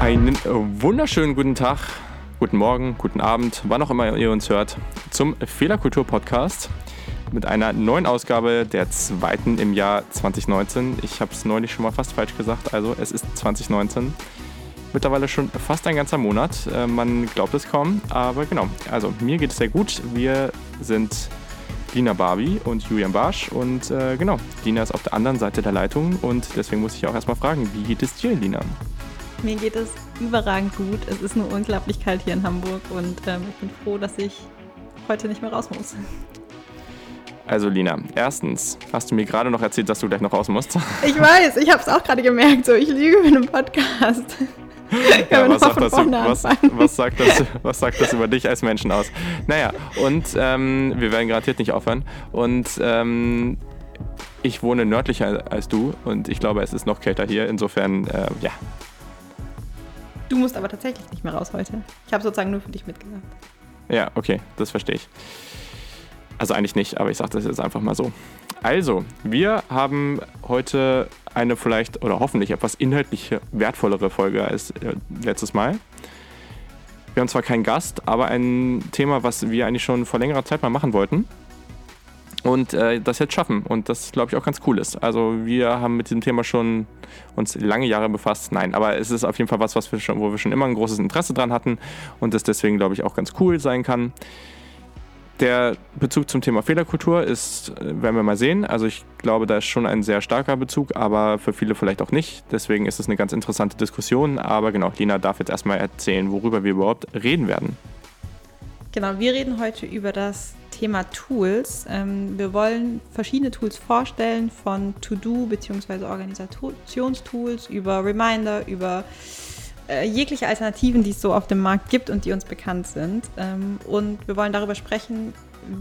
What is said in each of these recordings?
Einen wunderschönen guten Tag, guten Morgen, guten Abend, wann auch immer ihr uns hört, zum Fehlerkultur-Podcast mit einer neuen Ausgabe, der zweiten im Jahr 2019. Ich habe es neulich schon mal fast falsch gesagt, also es ist 2019. Mittlerweile schon fast ein ganzer Monat. Äh, man glaubt es kaum, aber genau. Also mir geht es sehr gut. Wir sind Lina Barbie und Julian Barsch und äh, genau, Lina ist auf der anderen Seite der Leitung und deswegen muss ich auch erstmal fragen, wie geht es dir, Lina? Mir geht es überragend gut. Es ist nur unglaublich kalt hier in Hamburg und ähm, ich bin froh, dass ich heute nicht mehr raus muss. Also Lina, erstens hast du mir gerade noch erzählt, dass du gleich noch raus musst. Ich weiß, ich habe es auch gerade gemerkt. So, ich lüge mit einem Podcast. Ja, was, sagt das, was, was, sagt das, was sagt das über dich als Menschen aus? Naja, und ähm, wir werden garantiert nicht aufhören. Und ähm, ich wohne nördlicher als du und ich glaube, es ist noch kälter hier. Insofern, äh, ja, Du musst aber tatsächlich nicht mehr raus heute. Ich habe sozusagen nur für dich mitgedacht. Ja, okay, das verstehe ich. Also eigentlich nicht, aber ich sage das jetzt einfach mal so. Also, wir haben heute eine vielleicht oder hoffentlich etwas inhaltlich wertvollere Folge als äh, letztes Mal. Wir haben zwar keinen Gast, aber ein Thema, was wir eigentlich schon vor längerer Zeit mal machen wollten und äh, das jetzt schaffen. Und das, glaube ich, auch ganz cool ist. Also wir haben mit diesem Thema schon uns lange Jahre befasst. Nein, aber es ist auf jeden Fall was, was wir schon, wo wir schon immer ein großes Interesse dran hatten und das deswegen, glaube ich, auch ganz cool sein kann. Der Bezug zum Thema Fehlerkultur ist, äh, werden wir mal sehen. Also ich glaube, da ist schon ein sehr starker Bezug, aber für viele vielleicht auch nicht. Deswegen ist es eine ganz interessante Diskussion. Aber genau, Lina darf jetzt erstmal erzählen, worüber wir überhaupt reden werden. Genau, wir reden heute über das Thema Tools. Ähm, wir wollen verschiedene Tools vorstellen, von To-Do bzw. Organisationstools über Reminder, über äh, jegliche Alternativen, die es so auf dem Markt gibt und die uns bekannt sind. Ähm, und wir wollen darüber sprechen,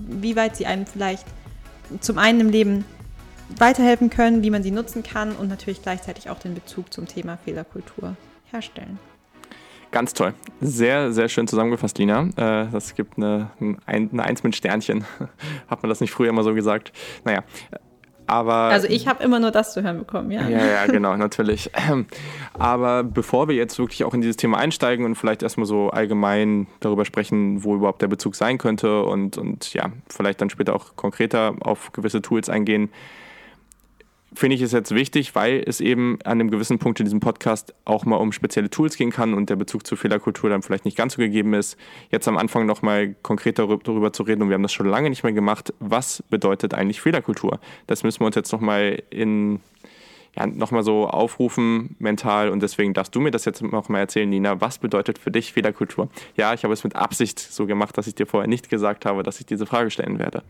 wie weit sie einem vielleicht zum einen im Leben weiterhelfen können, wie man sie nutzen kann und natürlich gleichzeitig auch den Bezug zum Thema Fehlerkultur herstellen. Ganz toll. Sehr, sehr schön zusammengefasst, Lina. Äh, das gibt eine, eine Eins mit Sternchen. Hat man das nicht früher immer so gesagt? Naja. Aber, also ich habe immer nur das zu hören bekommen, ja. Ja, ja, genau, natürlich. Aber bevor wir jetzt wirklich auch in dieses Thema einsteigen und vielleicht erstmal so allgemein darüber sprechen, wo überhaupt der Bezug sein könnte und, und ja, vielleicht dann später auch konkreter auf gewisse Tools eingehen, finde ich es jetzt wichtig, weil es eben an einem gewissen Punkt in diesem Podcast auch mal um spezielle Tools gehen kann und der Bezug zur Fehlerkultur dann vielleicht nicht ganz so gegeben ist. Jetzt am Anfang nochmal konkreter darüber zu reden und wir haben das schon lange nicht mehr gemacht. Was bedeutet eigentlich Fehlerkultur? Das müssen wir uns jetzt nochmal in ja, nochmal so aufrufen mental und deswegen darfst du mir das jetzt nochmal erzählen, Nina. Was bedeutet für dich Fehlerkultur? Ja, ich habe es mit Absicht so gemacht, dass ich dir vorher nicht gesagt habe, dass ich diese Frage stellen werde.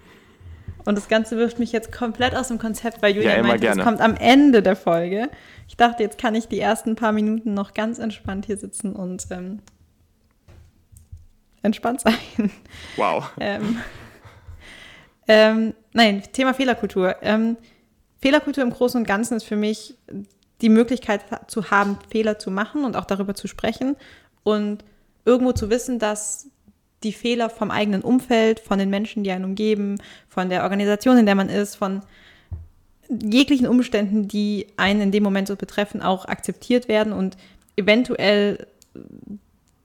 Und das Ganze wirft mich jetzt komplett aus dem Konzept, weil Julia ja, meinte, es kommt am Ende der Folge. Ich dachte, jetzt kann ich die ersten paar Minuten noch ganz entspannt hier sitzen und ähm, entspannt sein. Wow. ähm, ähm, nein, Thema Fehlerkultur. Ähm, Fehlerkultur im Großen und Ganzen ist für mich die Möglichkeit zu haben, Fehler zu machen und auch darüber zu sprechen und irgendwo zu wissen, dass die Fehler vom eigenen Umfeld, von den Menschen, die einen umgeben, von der Organisation, in der man ist, von jeglichen Umständen, die einen in dem Moment so betreffen, auch akzeptiert werden und eventuell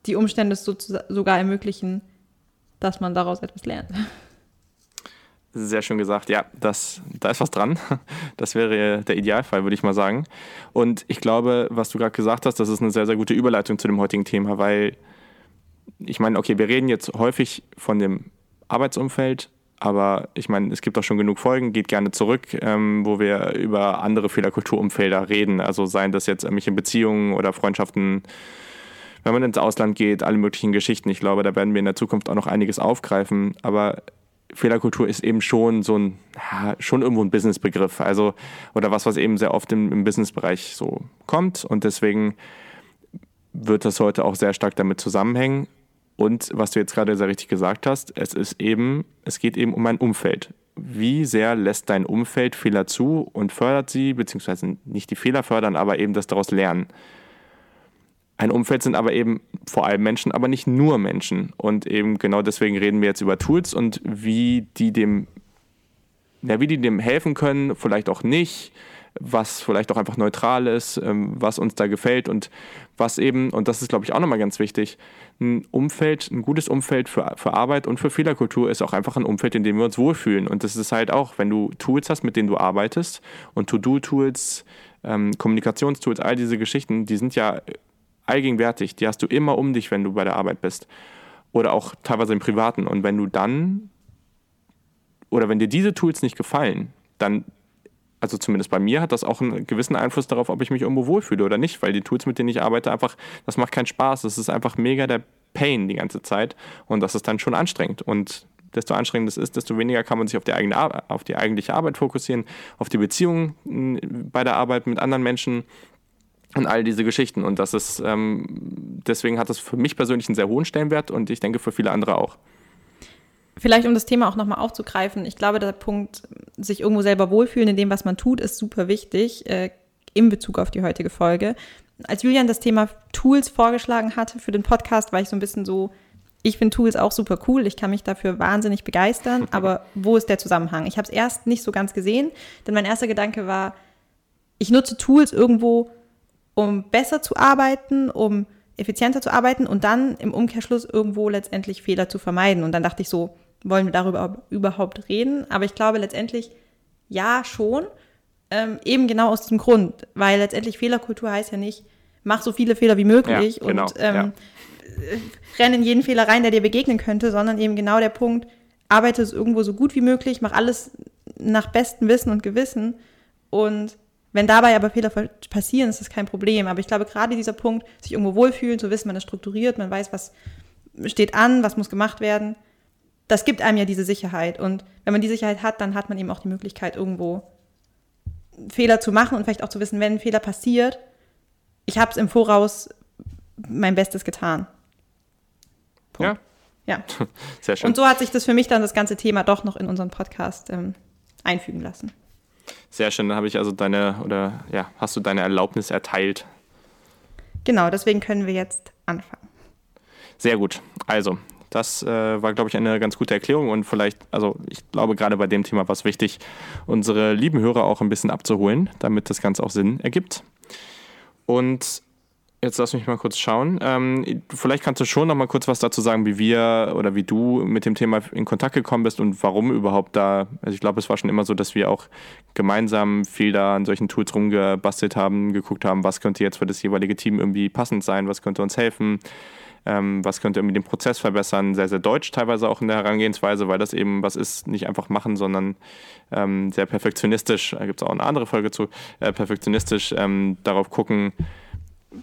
die Umstände so, sogar ermöglichen, dass man daraus etwas lernt. Sehr schön gesagt. Ja, das, da ist was dran. Das wäre der Idealfall, würde ich mal sagen. Und ich glaube, was du gerade gesagt hast, das ist eine sehr, sehr gute Überleitung zu dem heutigen Thema, weil ich meine, okay, wir reden jetzt häufig von dem Arbeitsumfeld, aber ich meine, es gibt auch schon genug Folgen, geht gerne zurück, ähm, wo wir über andere Fehlerkulturumfelder reden. Also seien das jetzt irgendwelche Beziehungen oder Freundschaften, wenn man ins Ausland geht, alle möglichen Geschichten. Ich glaube, da werden wir in der Zukunft auch noch einiges aufgreifen. Aber Fehlerkultur ist eben schon so ein, schon irgendwo ein Businessbegriff. Also, oder was, was eben sehr oft im, im Businessbereich so kommt. Und deswegen wird das heute auch sehr stark damit zusammenhängen. Und was du jetzt gerade sehr richtig gesagt hast, es ist eben, es geht eben um ein Umfeld. Wie sehr lässt dein Umfeld Fehler zu und fördert sie, beziehungsweise nicht die Fehler fördern, aber eben das daraus lernen. ein Umfeld sind aber eben vor allem Menschen, aber nicht nur Menschen. Und eben genau deswegen reden wir jetzt über Tools und wie die dem, ja, wie die dem helfen können, vielleicht auch nicht, was vielleicht auch einfach neutral ist, ähm, was uns da gefällt und was eben, und das ist glaube ich auch nochmal ganz wichtig, ein Umfeld, ein gutes Umfeld für, für Arbeit und für Fehlerkultur ist auch einfach ein Umfeld, in dem wir uns wohlfühlen. Und das ist halt auch, wenn du Tools hast, mit denen du arbeitest und To-Do-Tools, ähm, Kommunikationstools, all diese Geschichten, die sind ja allgegenwärtig, die hast du immer um dich, wenn du bei der Arbeit bist. Oder auch teilweise im Privaten. Und wenn du dann, oder wenn dir diese Tools nicht gefallen, dann also zumindest bei mir hat das auch einen gewissen Einfluss darauf, ob ich mich irgendwo wohlfühle oder nicht, weil die Tools, mit denen ich arbeite, einfach, das macht keinen Spaß. Das ist einfach mega der Pain die ganze Zeit und das ist dann schon anstrengend. Und desto anstrengender es ist, desto weniger kann man sich auf die, eigene, auf die eigentliche Arbeit fokussieren, auf die Beziehungen bei der Arbeit mit anderen Menschen und all diese Geschichten. Und das ist, ähm, deswegen hat das für mich persönlich einen sehr hohen Stellenwert und ich denke für viele andere auch. Vielleicht, um das Thema auch nochmal aufzugreifen, ich glaube, der Punkt, sich irgendwo selber wohlfühlen in dem, was man tut, ist super wichtig äh, in Bezug auf die heutige Folge. Als Julian das Thema Tools vorgeschlagen hatte für den Podcast, war ich so ein bisschen so, ich finde Tools auch super cool, ich kann mich dafür wahnsinnig begeistern, aber wo ist der Zusammenhang? Ich habe es erst nicht so ganz gesehen, denn mein erster Gedanke war, ich nutze Tools irgendwo, um besser zu arbeiten, um effizienter zu arbeiten und dann im Umkehrschluss irgendwo letztendlich Fehler zu vermeiden. Und dann dachte ich so, wollen wir darüber überhaupt reden? Aber ich glaube letztendlich ja schon, ähm, eben genau aus diesem Grund, weil letztendlich Fehlerkultur heißt ja nicht, mach so viele Fehler wie möglich ja, genau, und ähm, ja. Äh, renn in jeden Fehler rein, der dir begegnen könnte, sondern eben genau der Punkt, arbeite es irgendwo so gut wie möglich, mach alles nach bestem Wissen und Gewissen und wenn dabei aber Fehler passieren, ist das kein Problem. Aber ich glaube, gerade dieser Punkt, sich irgendwo wohlfühlen, zu wissen, man ist strukturiert, man weiß, was steht an, was muss gemacht werden, das gibt einem ja diese Sicherheit. Und wenn man die Sicherheit hat, dann hat man eben auch die Möglichkeit, irgendwo Fehler zu machen und vielleicht auch zu wissen, wenn ein Fehler passiert, ich habe es im Voraus mein Bestes getan. Punkt. Ja. Ja. Sehr schön. Und so hat sich das für mich dann das ganze Thema doch noch in unseren Podcast ähm, einfügen lassen. Sehr schön, dann habe ich also deine, oder ja, hast du deine Erlaubnis erteilt. Genau, deswegen können wir jetzt anfangen. Sehr gut. Also, das äh, war, glaube ich, eine ganz gute Erklärung und vielleicht, also ich glaube, gerade bei dem Thema war es wichtig, unsere lieben Hörer auch ein bisschen abzuholen, damit das Ganze auch Sinn ergibt. Und Jetzt lass mich mal kurz schauen. Ähm, vielleicht kannst du schon noch mal kurz was dazu sagen, wie wir oder wie du mit dem Thema in Kontakt gekommen bist und warum überhaupt da. Also ich glaube, es war schon immer so, dass wir auch gemeinsam viel da an solchen Tools rumgebastelt haben, geguckt haben, was könnte jetzt für das jeweilige Team irgendwie passend sein, was könnte uns helfen, ähm, was könnte irgendwie den Prozess verbessern. Sehr, sehr deutsch teilweise auch in der Herangehensweise, weil das eben was ist, nicht einfach machen, sondern ähm, sehr perfektionistisch. Da gibt es auch eine andere Folge zu, äh, perfektionistisch ähm, darauf gucken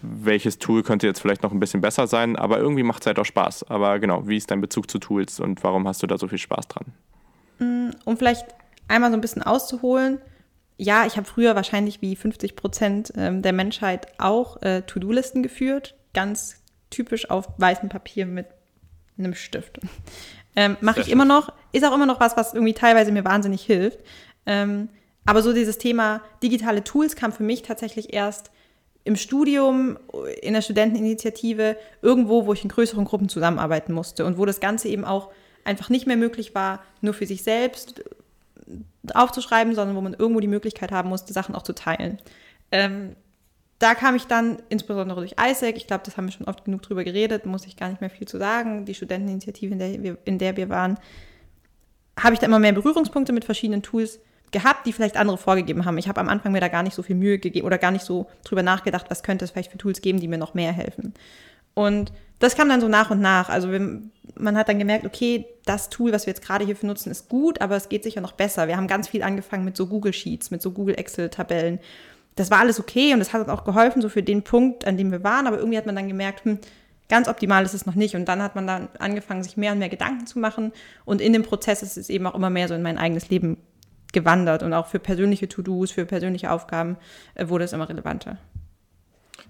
welches Tool könnte jetzt vielleicht noch ein bisschen besser sein, aber irgendwie macht es halt auch Spaß. Aber genau, wie ist dein Bezug zu Tools und warum hast du da so viel Spaß dran? Mm, um vielleicht einmal so ein bisschen auszuholen, ja, ich habe früher wahrscheinlich wie 50 Prozent ähm, der Menschheit auch äh, To-Do-Listen geführt, ganz typisch auf weißem Papier mit einem Stift. Ähm, Mache ich schön. immer noch, ist auch immer noch was, was irgendwie teilweise mir wahnsinnig hilft. Ähm, aber so dieses Thema digitale Tools kam für mich tatsächlich erst im Studium, in der Studenteninitiative, irgendwo, wo ich in größeren Gruppen zusammenarbeiten musste und wo das Ganze eben auch einfach nicht mehr möglich war, nur für sich selbst aufzuschreiben, sondern wo man irgendwo die Möglichkeit haben musste, Sachen auch zu teilen. Ähm, da kam ich dann insbesondere durch ISAC, ich glaube, das haben wir schon oft genug drüber geredet, muss ich gar nicht mehr viel zu sagen, die Studenteninitiative, in der wir, in der wir waren, habe ich da immer mehr Berührungspunkte mit verschiedenen Tools gehabt, die vielleicht andere vorgegeben haben. Ich habe am Anfang mir da gar nicht so viel Mühe gegeben oder gar nicht so drüber nachgedacht, was könnte es vielleicht für Tools geben, die mir noch mehr helfen. Und das kam dann so nach und nach. Also man hat dann gemerkt, okay, das Tool, was wir jetzt gerade hierfür nutzen, ist gut, aber es geht sicher noch besser. Wir haben ganz viel angefangen mit so Google Sheets, mit so Google Excel-Tabellen. Das war alles okay und das hat uns auch geholfen, so für den Punkt, an dem wir waren. Aber irgendwie hat man dann gemerkt, hm, ganz optimal ist es noch nicht. Und dann hat man dann angefangen, sich mehr und mehr Gedanken zu machen. Und in dem Prozess ist es eben auch immer mehr so in mein eigenes Leben gewandert und auch für persönliche To-Dos, für persönliche Aufgaben äh, wurde es immer relevanter.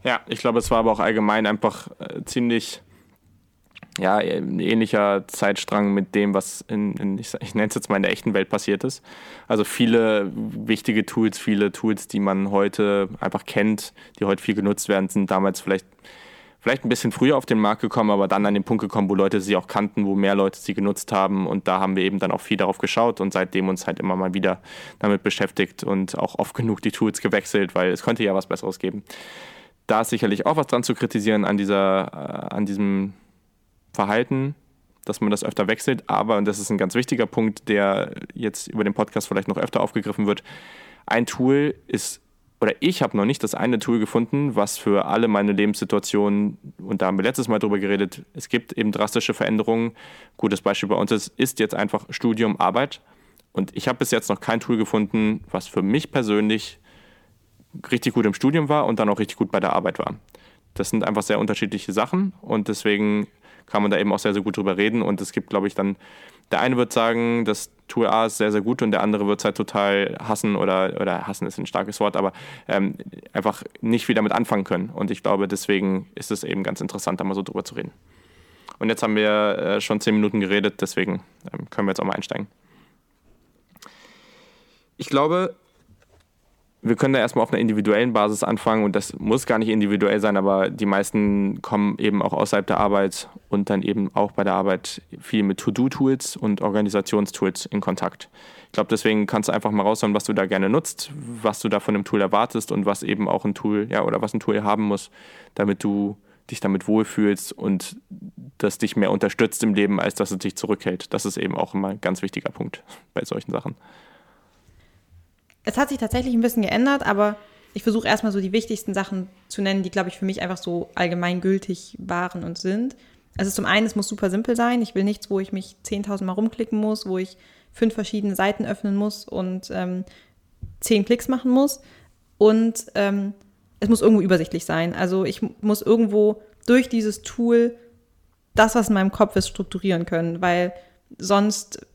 Ja, ich glaube, es war aber auch allgemein einfach äh, ziemlich ja, ein ähnlicher Zeitstrang mit dem, was in, in ich, ich nenne es jetzt mal in der echten Welt passiert ist. Also viele wichtige Tools, viele Tools, die man heute einfach kennt, die heute viel genutzt werden, sind damals vielleicht vielleicht ein bisschen früher auf den Markt gekommen, aber dann an den Punkt gekommen, wo Leute sie auch kannten, wo mehr Leute sie genutzt haben. Und da haben wir eben dann auch viel darauf geschaut und seitdem uns halt immer mal wieder damit beschäftigt und auch oft genug die Tools gewechselt, weil es könnte ja was Besseres geben. Da ist sicherlich auch was dran zu kritisieren an, dieser, äh, an diesem Verhalten, dass man das öfter wechselt. Aber, und das ist ein ganz wichtiger Punkt, der jetzt über den Podcast vielleicht noch öfter aufgegriffen wird, ein Tool ist oder ich habe noch nicht das eine Tool gefunden, was für alle meine Lebenssituationen, und da haben wir letztes Mal drüber geredet, es gibt eben drastische Veränderungen. Gutes Beispiel bei uns ist, ist jetzt einfach Studium, Arbeit. Und ich habe bis jetzt noch kein Tool gefunden, was für mich persönlich richtig gut im Studium war und dann auch richtig gut bei der Arbeit war. Das sind einfach sehr unterschiedliche Sachen und deswegen kann man da eben auch sehr, sehr gut drüber reden. Und es gibt, glaube ich, dann, der eine wird sagen, das Tool A ist sehr, sehr gut und der andere wird es halt total hassen oder, oder hassen ist ein starkes Wort, aber ähm, einfach nicht viel damit anfangen können. Und ich glaube, deswegen ist es eben ganz interessant, da mal so drüber zu reden. Und jetzt haben wir äh, schon zehn Minuten geredet, deswegen ähm, können wir jetzt auch mal einsteigen. Ich glaube, wir können da erstmal auf einer individuellen Basis anfangen und das muss gar nicht individuell sein, aber die meisten kommen eben auch außerhalb der Arbeit und dann eben auch bei der Arbeit viel mit To-Do-Tools und Organisationstools in Kontakt. Ich glaube, deswegen kannst du einfach mal raushauen, was du da gerne nutzt, was du da von einem Tool erwartest und was eben auch ein Tool, ja, oder was ein Tool haben muss, damit du dich damit wohlfühlst und das dich mehr unterstützt im Leben, als dass es dich zurückhält. Das ist eben auch immer ein ganz wichtiger Punkt bei solchen Sachen. Es hat sich tatsächlich ein bisschen geändert, aber ich versuche erstmal so die wichtigsten Sachen zu nennen, die, glaube ich, für mich einfach so allgemeingültig waren und sind. Also zum einen, es muss super simpel sein. Ich will nichts, wo ich mich 10.000 Mal rumklicken muss, wo ich fünf verschiedene Seiten öffnen muss und ähm, zehn Klicks machen muss. Und ähm, es muss irgendwo übersichtlich sein. Also ich muss irgendwo durch dieses Tool das, was in meinem Kopf ist, strukturieren können, weil sonst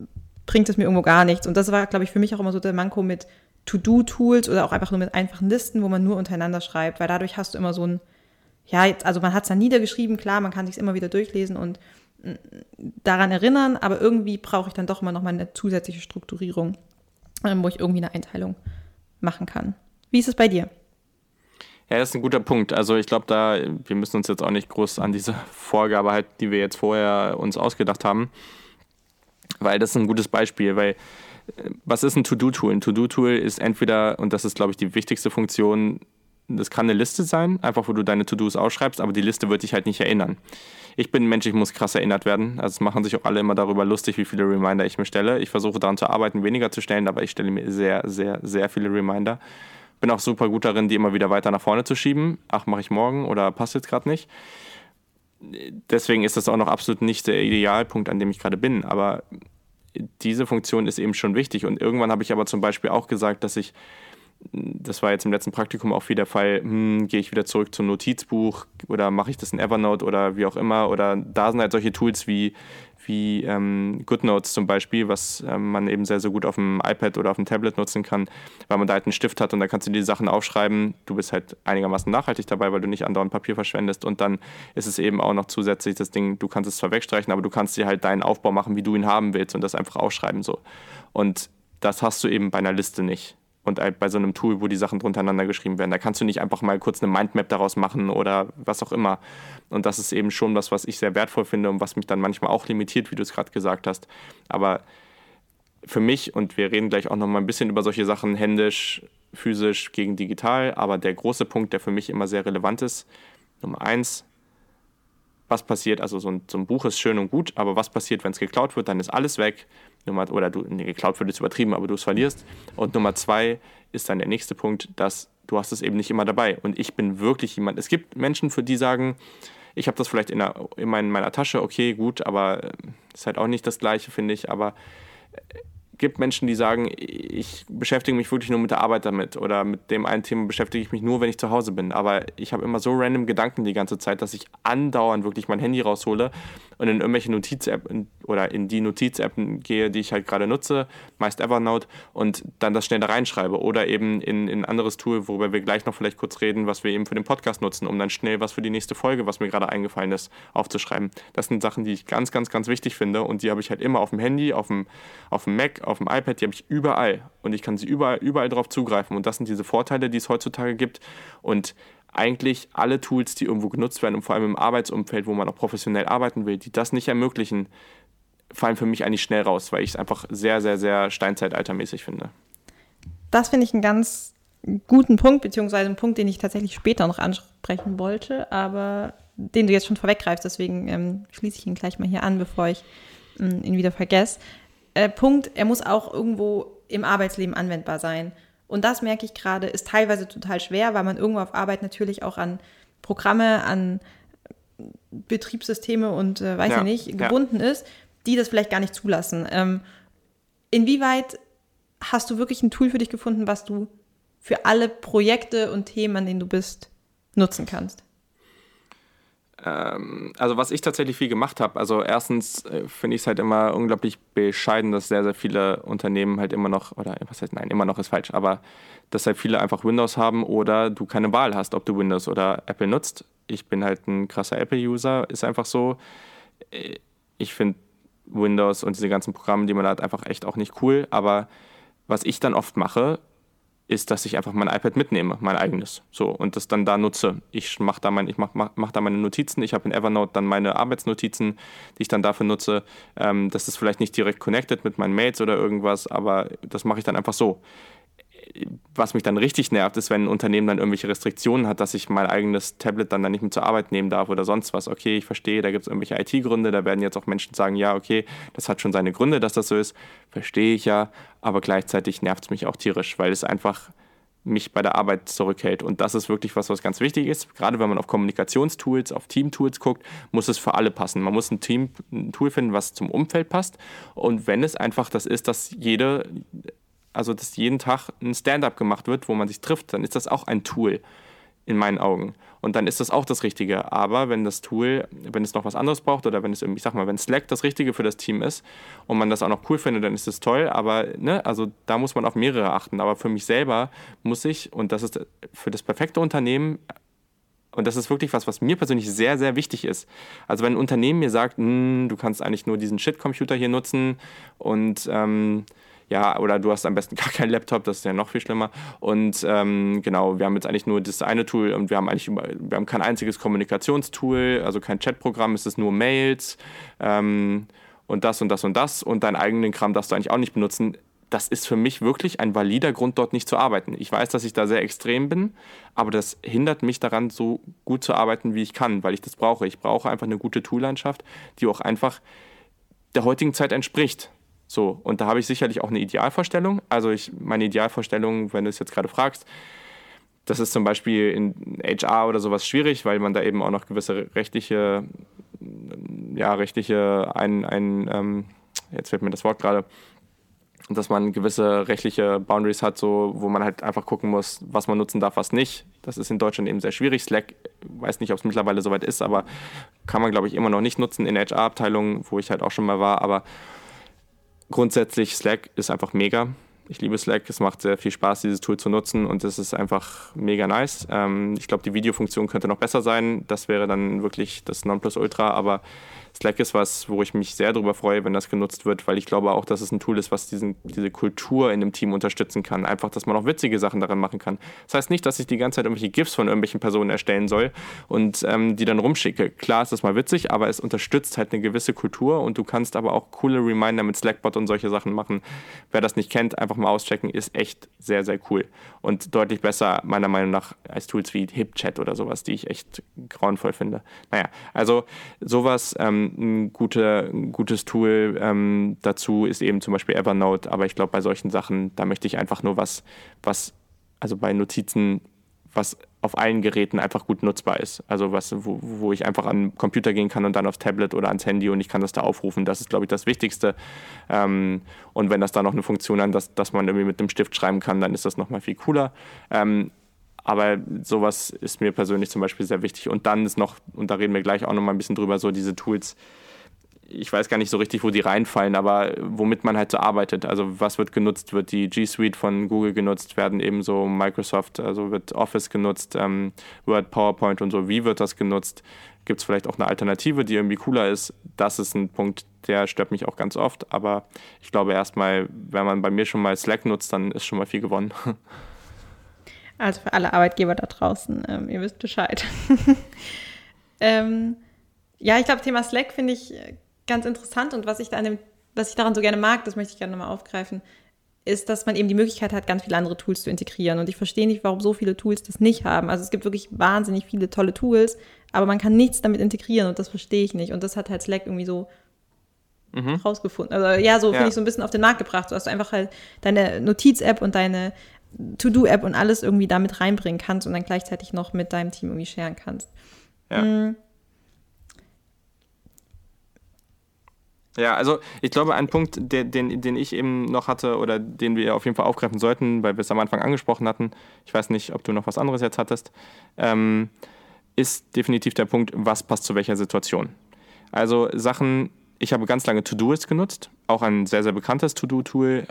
bringt es mir irgendwo gar nichts. Und das war, glaube ich, für mich auch immer so der Manko mit To-Do-Tools oder auch einfach nur mit einfachen Listen, wo man nur untereinander schreibt, weil dadurch hast du immer so ein, ja, jetzt, also man hat es dann niedergeschrieben, klar, man kann sich immer wieder durchlesen und mm, daran erinnern, aber irgendwie brauche ich dann doch immer noch mal eine zusätzliche Strukturierung, ähm, wo ich irgendwie eine Einteilung machen kann. Wie ist es bei dir? Ja, das ist ein guter Punkt. Also ich glaube, da, wir müssen uns jetzt auch nicht groß an diese Vorgabe halten, die wir jetzt vorher uns ausgedacht haben, weil das ist ein gutes Beispiel, weil was ist ein To-Do-Tool? Ein To-Do-Tool ist entweder, und das ist, glaube ich, die wichtigste Funktion, das kann eine Liste sein, einfach wo du deine To-Dos ausschreibst, aber die Liste wird dich halt nicht erinnern. Ich bin ein Mensch, ich muss krass erinnert werden. Also es machen sich auch alle immer darüber lustig, wie viele Reminder ich mir stelle. Ich versuche daran zu arbeiten, weniger zu stellen, aber ich stelle mir sehr, sehr, sehr viele Reminder. Bin auch super gut darin, die immer wieder weiter nach vorne zu schieben. Ach, mache ich morgen oder passt jetzt gerade nicht. Deswegen ist das auch noch absolut nicht der Idealpunkt, an dem ich gerade bin. Aber diese Funktion ist eben schon wichtig. Und irgendwann habe ich aber zum Beispiel auch gesagt, dass ich, das war jetzt im letzten Praktikum auch wieder der Fall, hm, gehe ich wieder zurück zum Notizbuch oder mache ich das in Evernote oder wie auch immer. Oder da sind halt solche Tools wie wie ähm, GoodNotes zum Beispiel, was ähm, man eben sehr, sehr gut auf dem iPad oder auf dem Tablet nutzen kann, weil man da halt einen Stift hat und da kannst du die Sachen aufschreiben. Du bist halt einigermaßen nachhaltig dabei, weil du nicht andauernd Papier verschwendest und dann ist es eben auch noch zusätzlich das Ding, du kannst es zwar wegstreichen, aber du kannst dir halt deinen Aufbau machen, wie du ihn haben willst und das einfach aufschreiben so. Und das hast du eben bei einer Liste nicht und bei so einem Tool, wo die Sachen druntereinander geschrieben werden. Da kannst du nicht einfach mal kurz eine Mindmap daraus machen oder was auch immer. Und das ist eben schon was, was ich sehr wertvoll finde und was mich dann manchmal auch limitiert, wie du es gerade gesagt hast. Aber für mich, und wir reden gleich auch noch mal ein bisschen über solche Sachen, händisch, physisch gegen digital, aber der große Punkt, der für mich immer sehr relevant ist, Nummer eins, was passiert, also so ein, so ein Buch ist schön und gut, aber was passiert, wenn es geklaut wird, dann ist alles weg. Nummer, oder du, nee, geklaut wird ist übertrieben, aber du es verlierst. Und Nummer zwei ist dann der nächste Punkt, dass du hast es eben nicht immer dabei. Und ich bin wirklich jemand, es gibt Menschen, für die sagen, ich habe das vielleicht in, der, in meiner Tasche, okay, gut, aber äh, ist halt auch nicht das Gleiche, finde ich. Aber äh, gibt Menschen, die sagen, ich beschäftige mich wirklich nur mit der Arbeit damit oder mit dem einen Thema beschäftige ich mich nur, wenn ich zu Hause bin. Aber ich habe immer so random Gedanken die ganze Zeit, dass ich andauernd wirklich mein Handy raushole und in irgendwelche Notiz-App oder in die Notiz-Appen gehe, die ich halt gerade nutze, meist Evernote, und dann das schnell da reinschreibe. Oder eben in, in ein anderes Tool, worüber wir gleich noch vielleicht kurz reden, was wir eben für den Podcast nutzen, um dann schnell was für die nächste Folge, was mir gerade eingefallen ist, aufzuschreiben. Das sind Sachen, die ich ganz, ganz, ganz wichtig finde und die habe ich halt immer auf dem Handy, auf dem, auf dem Mac, auf dem iPad, die habe ich überall und ich kann sie überall, überall drauf zugreifen. Und das sind diese Vorteile, die es heutzutage gibt. Und eigentlich alle Tools, die irgendwo genutzt werden und vor allem im Arbeitsumfeld, wo man auch professionell arbeiten will, die das nicht ermöglichen, fallen für mich eigentlich schnell raus, weil ich es einfach sehr, sehr, sehr steinzeitaltermäßig finde. Das finde ich einen ganz guten Punkt, beziehungsweise einen Punkt, den ich tatsächlich später noch ansprechen wollte, aber den du jetzt schon vorweggreifst, deswegen ähm, schließe ich ihn gleich mal hier an, bevor ich ähm, ihn wieder vergesse. Äh, Punkt, er muss auch irgendwo im Arbeitsleben anwendbar sein. Und das merke ich gerade, ist teilweise total schwer, weil man irgendwo auf Arbeit natürlich auch an Programme, an Betriebssysteme und äh, weiß ja, ich nicht, gebunden ja. ist, die das vielleicht gar nicht zulassen. Ähm, inwieweit hast du wirklich ein Tool für dich gefunden, was du für alle Projekte und Themen, an denen du bist, nutzen kannst? Ähm, also was ich tatsächlich viel gemacht habe, also erstens äh, finde ich es halt immer unglaublich bescheiden, dass sehr, sehr viele Unternehmen halt immer noch, oder was heißt, nein, immer noch ist falsch, aber dass halt viele einfach Windows haben oder du keine Wahl hast, ob du Windows oder Apple nutzt. Ich bin halt ein krasser Apple-User, ist einfach so. Äh, ich finde Windows und diese ganzen Programme, die man hat, einfach echt auch nicht cool, aber was ich dann oft mache, ist, dass ich einfach mein iPad mitnehme, mein eigenes, so und das dann da nutze. Ich mache da, mein, mach, mach, mach da meine Notizen. Ich habe in Evernote dann meine Arbeitsnotizen, die ich dann dafür nutze. Ähm, das ist vielleicht nicht direkt connected mit meinen Mails oder irgendwas, aber das mache ich dann einfach so was mich dann richtig nervt, ist, wenn ein Unternehmen dann irgendwelche Restriktionen hat, dass ich mein eigenes Tablet dann, dann nicht mehr zur Arbeit nehmen darf oder sonst was. Okay, ich verstehe, da gibt es irgendwelche IT-Gründe, da werden jetzt auch Menschen sagen, ja, okay, das hat schon seine Gründe, dass das so ist. Verstehe ich ja, aber gleichzeitig nervt es mich auch tierisch, weil es einfach mich bei der Arbeit zurückhält. Und das ist wirklich was, was ganz wichtig ist. Gerade wenn man auf Kommunikationstools, auf Teamtools guckt, muss es für alle passen. Man muss ein, Team, ein Tool finden, was zum Umfeld passt. Und wenn es einfach das ist, dass jede also dass jeden Tag ein Stand-up gemacht wird, wo man sich trifft, dann ist das auch ein Tool in meinen Augen. Und dann ist das auch das Richtige. Aber wenn das Tool, wenn es noch was anderes braucht oder wenn es, ich sag mal, wenn Slack das Richtige für das Team ist und man das auch noch cool findet, dann ist das toll. Aber, ne, also da muss man auf mehrere achten. Aber für mich selber muss ich, und das ist für das perfekte Unternehmen, und das ist wirklich was, was mir persönlich sehr, sehr wichtig ist. Also wenn ein Unternehmen mir sagt, hm, du kannst eigentlich nur diesen Shit-Computer hier nutzen und ähm, ja, oder du hast am besten gar keinen Laptop, das ist ja noch viel schlimmer. Und ähm, genau, wir haben jetzt eigentlich nur das eine Tool und wir haben eigentlich wir haben kein einziges Kommunikationstool, also kein Chatprogramm, es ist nur Mails ähm, und das und das und das und deinen eigenen Kram darfst du eigentlich auch nicht benutzen. Das ist für mich wirklich ein valider Grund, dort nicht zu arbeiten. Ich weiß, dass ich da sehr extrem bin, aber das hindert mich daran, so gut zu arbeiten, wie ich kann, weil ich das brauche. Ich brauche einfach eine gute Toollandschaft, die auch einfach der heutigen Zeit entspricht. So, und da habe ich sicherlich auch eine Idealvorstellung. Also ich, meine Idealvorstellung, wenn du es jetzt gerade fragst, das ist zum Beispiel in HR oder sowas schwierig, weil man da eben auch noch gewisse rechtliche, ja, rechtliche, ein, ein ähm, jetzt fällt mir das Wort gerade, dass man gewisse rechtliche Boundaries hat, so, wo man halt einfach gucken muss, was man nutzen darf, was nicht. Das ist in Deutschland eben sehr schwierig. Slack, weiß nicht, ob es mittlerweile soweit ist, aber kann man, glaube ich, immer noch nicht nutzen in HR-Abteilungen, wo ich halt auch schon mal war. Aber grundsätzlich Slack ist einfach mega. Ich liebe Slack, es macht sehr viel Spaß, dieses Tool zu nutzen und es ist einfach mega nice. Ähm, ich glaube, die Videofunktion könnte noch besser sein. Das wäre dann wirklich das Nonplusultra, aber Slack ist was, wo ich mich sehr darüber freue, wenn das genutzt wird, weil ich glaube auch, dass es ein Tool ist, was diesen, diese Kultur in dem Team unterstützen kann. Einfach, dass man auch witzige Sachen daran machen kann. Das heißt nicht, dass ich die ganze Zeit irgendwelche GIFs von irgendwelchen Personen erstellen soll und ähm, die dann rumschicke. Klar ist das mal witzig, aber es unterstützt halt eine gewisse Kultur und du kannst aber auch coole Reminder mit Slackbot und solche Sachen machen. Wer das nicht kennt, einfach mal auschecken, ist echt sehr, sehr cool und deutlich besser meiner Meinung nach als Tools wie HipChat oder sowas, die ich echt grauenvoll finde. Naja, also sowas ähm, ein, gute, ein gutes Tool ähm, dazu ist eben zum Beispiel Evernote, aber ich glaube, bei solchen Sachen, da möchte ich einfach nur was, was, also bei Notizen, was auf allen Geräten einfach gut nutzbar ist. Also was, wo, wo ich einfach an den Computer gehen kann und dann aufs Tablet oder ans Handy und ich kann das da aufrufen. Das ist, glaube ich, das Wichtigste. Ähm, und wenn das da noch eine Funktion hat, dass, dass man irgendwie mit einem Stift schreiben kann, dann ist das nochmal viel cooler. Ähm, aber sowas ist mir persönlich zum Beispiel sehr wichtig. Und dann ist noch, und da reden wir gleich auch noch mal ein bisschen drüber, so diese Tools, ich weiß gar nicht so richtig, wo die reinfallen, aber womit man halt so arbeitet. Also was wird genutzt? Wird die G Suite von Google genutzt? Werden ebenso Microsoft, also wird Office genutzt, ähm, Word, PowerPoint und so. Wie wird das genutzt? Gibt es vielleicht auch eine Alternative, die irgendwie cooler ist? Das ist ein Punkt, der stört mich auch ganz oft. Aber ich glaube erstmal, wenn man bei mir schon mal Slack nutzt, dann ist schon mal viel gewonnen. Also für alle Arbeitgeber da draußen, ähm, ihr wisst Bescheid. ähm, ja, ich glaube, Thema Slack finde ich ganz interessant und was ich, da dem, was ich daran so gerne mag, das möchte ich gerne nochmal aufgreifen, ist, dass man eben die Möglichkeit hat, ganz viele andere Tools zu integrieren. Und ich verstehe nicht, warum so viele Tools das nicht haben. Also es gibt wirklich wahnsinnig viele tolle Tools, aber man kann nichts damit integrieren und das verstehe ich nicht. Und das hat halt Slack irgendwie so mhm. rausgefunden. Also ja, so ja. finde ich so ein bisschen auf den Markt gebracht, so dass du einfach halt deine Notiz-App und deine To-Do-App und alles irgendwie damit reinbringen kannst und dann gleichzeitig noch mit deinem Team irgendwie scheren kannst. Ja. Mhm. Ja, also ich glaube, ein Punkt, der, den, den ich eben noch hatte oder den wir auf jeden Fall aufgreifen sollten, weil wir es am Anfang angesprochen hatten, ich weiß nicht, ob du noch was anderes jetzt hattest, ähm, ist definitiv der Punkt, was passt zu welcher Situation. Also Sachen, ich habe ganz lange To-Doist genutzt, auch ein sehr, sehr bekanntes To-Do-Tool,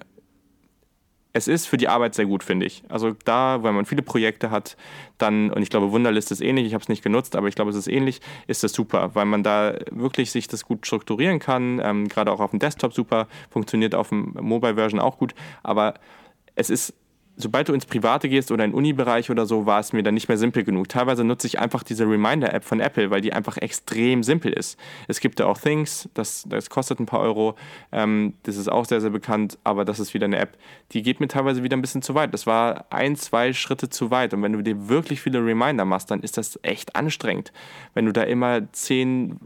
es ist für die Arbeit sehr gut, finde ich. Also da, weil man viele Projekte hat, dann, und ich glaube, Wunderlist ist ähnlich, ich habe es nicht genutzt, aber ich glaube, es ist ähnlich, ist das super, weil man da wirklich sich das gut strukturieren kann, ähm, gerade auch auf dem Desktop super, funktioniert auf dem Mobile-Version auch gut, aber es ist sobald du ins Private gehst oder in den Uni-Bereich oder so, war es mir dann nicht mehr simpel genug. Teilweise nutze ich einfach diese Reminder-App von Apple, weil die einfach extrem simpel ist. Es gibt da auch Things, das, das kostet ein paar Euro, ähm, das ist auch sehr, sehr bekannt, aber das ist wieder eine App, die geht mir teilweise wieder ein bisschen zu weit. Das war ein, zwei Schritte zu weit und wenn du dir wirklich viele Reminder machst, dann ist das echt anstrengend. Wenn du da immer zehn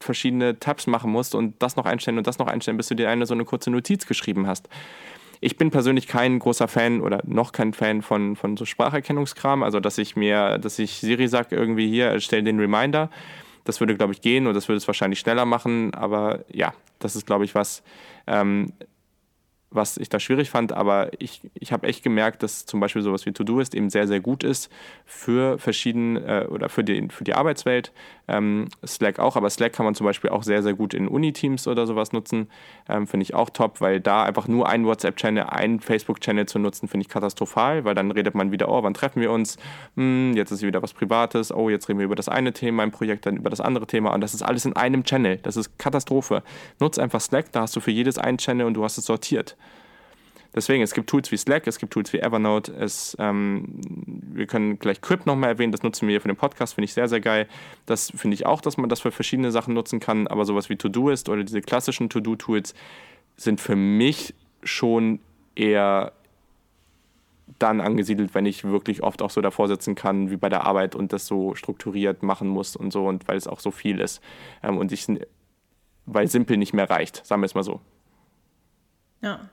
verschiedene Tabs machen musst und das noch einstellen und das noch einstellen, bis du dir eine so eine kurze Notiz geschrieben hast. Ich bin persönlich kein großer Fan oder noch kein Fan von, von so Spracherkennungskram, also dass ich mir, dass ich Siri sage, irgendwie hier, stell den Reminder. Das würde, glaube ich, gehen und das würde es wahrscheinlich schneller machen, aber ja, das ist, glaube ich, was, ähm, was ich da schwierig fand, aber ich, ich habe echt gemerkt, dass zum Beispiel sowas wie To-Do-Ist eben sehr, sehr gut ist für verschiedene äh, oder für die, für die Arbeitswelt. Ähm, Slack auch, aber Slack kann man zum Beispiel auch sehr, sehr gut in Uni-Teams oder sowas nutzen. Ähm, finde ich auch top, weil da einfach nur ein WhatsApp-Channel, ein Facebook-Channel zu nutzen, finde ich katastrophal, weil dann redet man wieder, oh, wann treffen wir uns? Hm, jetzt ist wieder was Privates, oh, jetzt reden wir über das eine Thema im Projekt, dann über das andere Thema und das ist alles in einem Channel. Das ist Katastrophe. Nutze einfach Slack, da hast du für jedes einen Channel und du hast es sortiert. Deswegen, es gibt Tools wie Slack, es gibt Tools wie Evernote, es, ähm, wir können gleich Crypt nochmal erwähnen, das nutzen wir hier für den Podcast, finde ich sehr, sehr geil. Das finde ich auch, dass man das für verschiedene Sachen nutzen kann, aber sowas wie To-Do-Ist oder diese klassischen To-Do-Tools sind für mich schon eher dann angesiedelt, wenn ich wirklich oft auch so davor sitzen kann, wie bei der Arbeit und das so strukturiert machen muss und so und weil es auch so viel ist ähm, und ich, weil simpel nicht mehr reicht, sagen wir es mal so. Ja.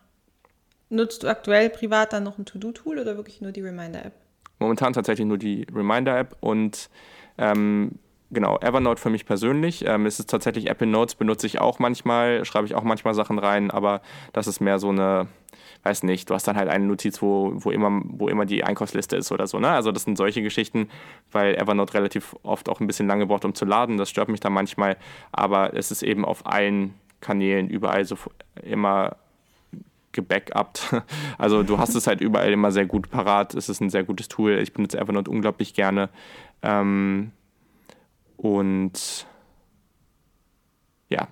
Nutzt du aktuell privat dann noch ein To-Do-Tool oder wirklich nur die Reminder-App? Momentan tatsächlich nur die Reminder-App und ähm, genau, Evernote für mich persönlich. Ähm, es ist tatsächlich Apple Notes, benutze ich auch manchmal, schreibe ich auch manchmal Sachen rein, aber das ist mehr so eine, weiß nicht, du hast dann halt eine Notiz, wo, wo, immer, wo immer die Einkaufsliste ist oder so. Ne? Also das sind solche Geschichten, weil Evernote relativ oft auch ein bisschen lange braucht, um zu laden. Das stört mich dann manchmal, aber es ist eben auf allen Kanälen überall so immer gebackupt. Also du hast es halt überall immer sehr gut parat. Es ist ein sehr gutes Tool. Ich benutze Evernote unglaublich gerne. Ähm, und ja,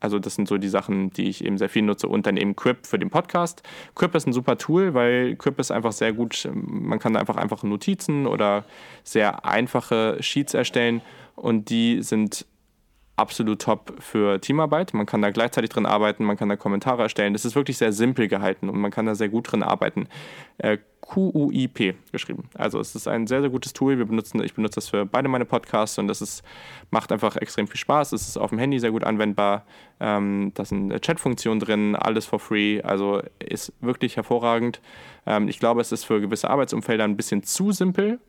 also das sind so die Sachen, die ich eben sehr viel nutze und dann eben Quip für den Podcast. Quip ist ein super Tool, weil Quip ist einfach sehr gut. Man kann einfach einfache Notizen oder sehr einfache Sheets erstellen und die sind absolut top für Teamarbeit. Man kann da gleichzeitig drin arbeiten, man kann da Kommentare erstellen. Das ist wirklich sehr simpel gehalten und man kann da sehr gut drin arbeiten. Äh, QUIP geschrieben. Also es ist ein sehr, sehr gutes Tool. Wir benutzen, ich benutze das für beide meine Podcasts und das ist, macht einfach extrem viel Spaß. Es ist auf dem Handy sehr gut anwendbar. Ähm, da sind Chat-Funktionen drin, alles for free. Also ist wirklich hervorragend. Ähm, ich glaube, es ist für gewisse Arbeitsumfelder ein bisschen zu simpel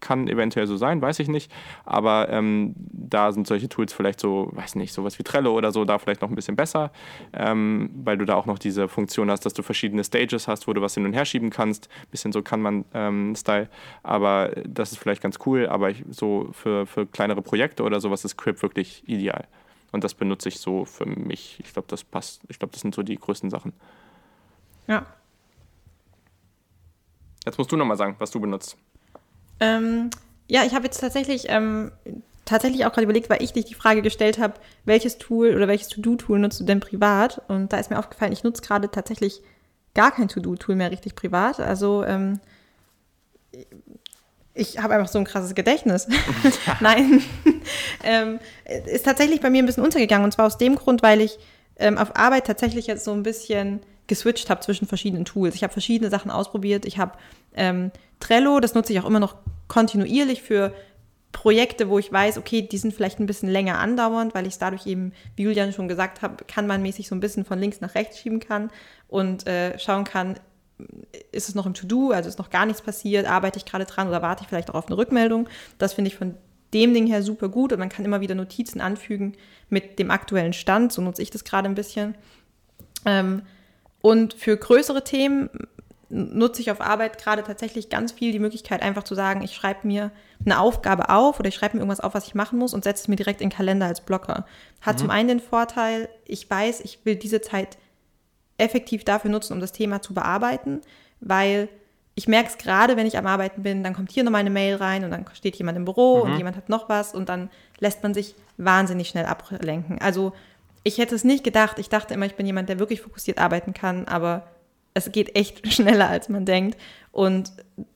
kann eventuell so sein, weiß ich nicht. Aber ähm, da sind solche Tools vielleicht so, weiß nicht, sowas wie Trello oder so, da vielleicht noch ein bisschen besser, ähm, weil du da auch noch diese Funktion hast, dass du verschiedene Stages hast, wo du was hin und her schieben kannst. Bisschen so kann man ähm, Style. Aber das ist vielleicht ganz cool. Aber ich, so für, für kleinere Projekte oder sowas ist Crip wirklich ideal. Und das benutze ich so für mich. Ich glaube, das passt. Ich glaube, das sind so die größten Sachen. Ja. Jetzt musst du nochmal sagen, was du benutzt. Ähm, ja, ich habe jetzt tatsächlich, ähm, tatsächlich auch gerade überlegt, weil ich dich die Frage gestellt habe, welches Tool oder welches To-Do-Tool nutzt du denn privat? Und da ist mir aufgefallen, ich nutze gerade tatsächlich gar kein To-Do-Tool mehr richtig privat. Also ähm, ich habe einfach so ein krasses Gedächtnis. Nein, ähm, ist tatsächlich bei mir ein bisschen untergegangen. Und zwar aus dem Grund, weil ich ähm, auf Arbeit tatsächlich jetzt so ein bisschen geswitcht habe zwischen verschiedenen Tools. Ich habe verschiedene Sachen ausprobiert. Ich habe ähm, Trello, das nutze ich auch immer noch kontinuierlich für Projekte, wo ich weiß, okay, die sind vielleicht ein bisschen länger andauernd, weil ich es dadurch eben, wie Julian schon gesagt hat, kann man mäßig so ein bisschen von links nach rechts schieben kann und äh, schauen kann, ist es noch im To-Do, also ist noch gar nichts passiert, arbeite ich gerade dran oder warte ich vielleicht auch auf eine Rückmeldung. Das finde ich von dem Ding her super gut und man kann immer wieder Notizen anfügen mit dem aktuellen Stand, so nutze ich das gerade ein bisschen. Ähm, und für größere Themen nutze ich auf Arbeit gerade tatsächlich ganz viel die Möglichkeit, einfach zu sagen, ich schreibe mir eine Aufgabe auf oder ich schreibe mir irgendwas auf, was ich machen muss und setze es mir direkt in den Kalender als Blocker. Hat mhm. zum einen den Vorteil, ich weiß, ich will diese Zeit effektiv dafür nutzen, um das Thema zu bearbeiten, weil ich merke es gerade, wenn ich am Arbeiten bin, dann kommt hier nochmal eine Mail rein und dann steht jemand im Büro mhm. und jemand hat noch was und dann lässt man sich wahnsinnig schnell ablenken. Also ich hätte es nicht gedacht. Ich dachte immer, ich bin jemand, der wirklich fokussiert arbeiten kann, aber es geht echt schneller, als man denkt. Und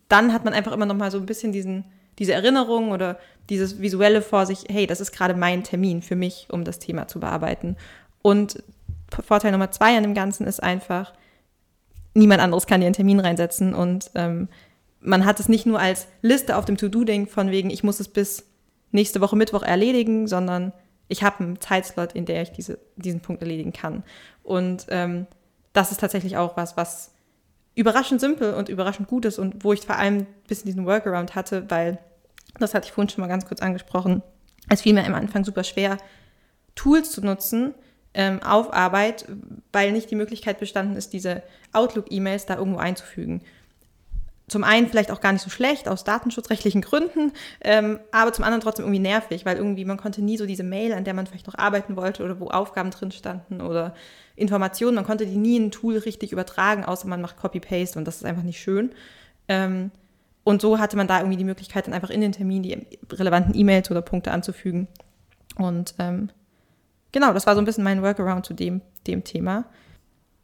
dann hat man einfach immer noch mal so ein bisschen diesen, diese Erinnerung oder dieses visuelle vor sich, hey, das ist gerade mein Termin für mich, um das Thema zu bearbeiten. Und Vorteil Nummer zwei an dem Ganzen ist einfach, niemand anderes kann dir einen Termin reinsetzen und ähm, man hat es nicht nur als Liste auf dem To-Do-Ding von wegen, ich muss es bis nächste Woche Mittwoch erledigen, sondern ich habe einen Zeitslot, in der ich diese, diesen Punkt erledigen kann. Und ähm, das ist tatsächlich auch was, was überraschend simpel und überraschend gut ist und wo ich vor allem ein bisschen diesen Workaround hatte, weil, das hatte ich vorhin schon mal ganz kurz angesprochen, es fiel mir am Anfang super schwer, Tools zu nutzen, ähm, auf Arbeit, weil nicht die Möglichkeit bestanden ist, diese Outlook-E-Mails da irgendwo einzufügen. Zum einen vielleicht auch gar nicht so schlecht aus datenschutzrechtlichen Gründen, ähm, aber zum anderen trotzdem irgendwie nervig, weil irgendwie man konnte nie so diese Mail, an der man vielleicht noch arbeiten wollte oder wo Aufgaben drin standen oder Informationen, man konnte die nie in ein Tool richtig übertragen, außer man macht Copy-Paste und das ist einfach nicht schön. Ähm, und so hatte man da irgendwie die Möglichkeit, dann einfach in den Termin die relevanten E-Mails oder Punkte anzufügen. Und ähm, genau, das war so ein bisschen mein Workaround zu dem, dem Thema.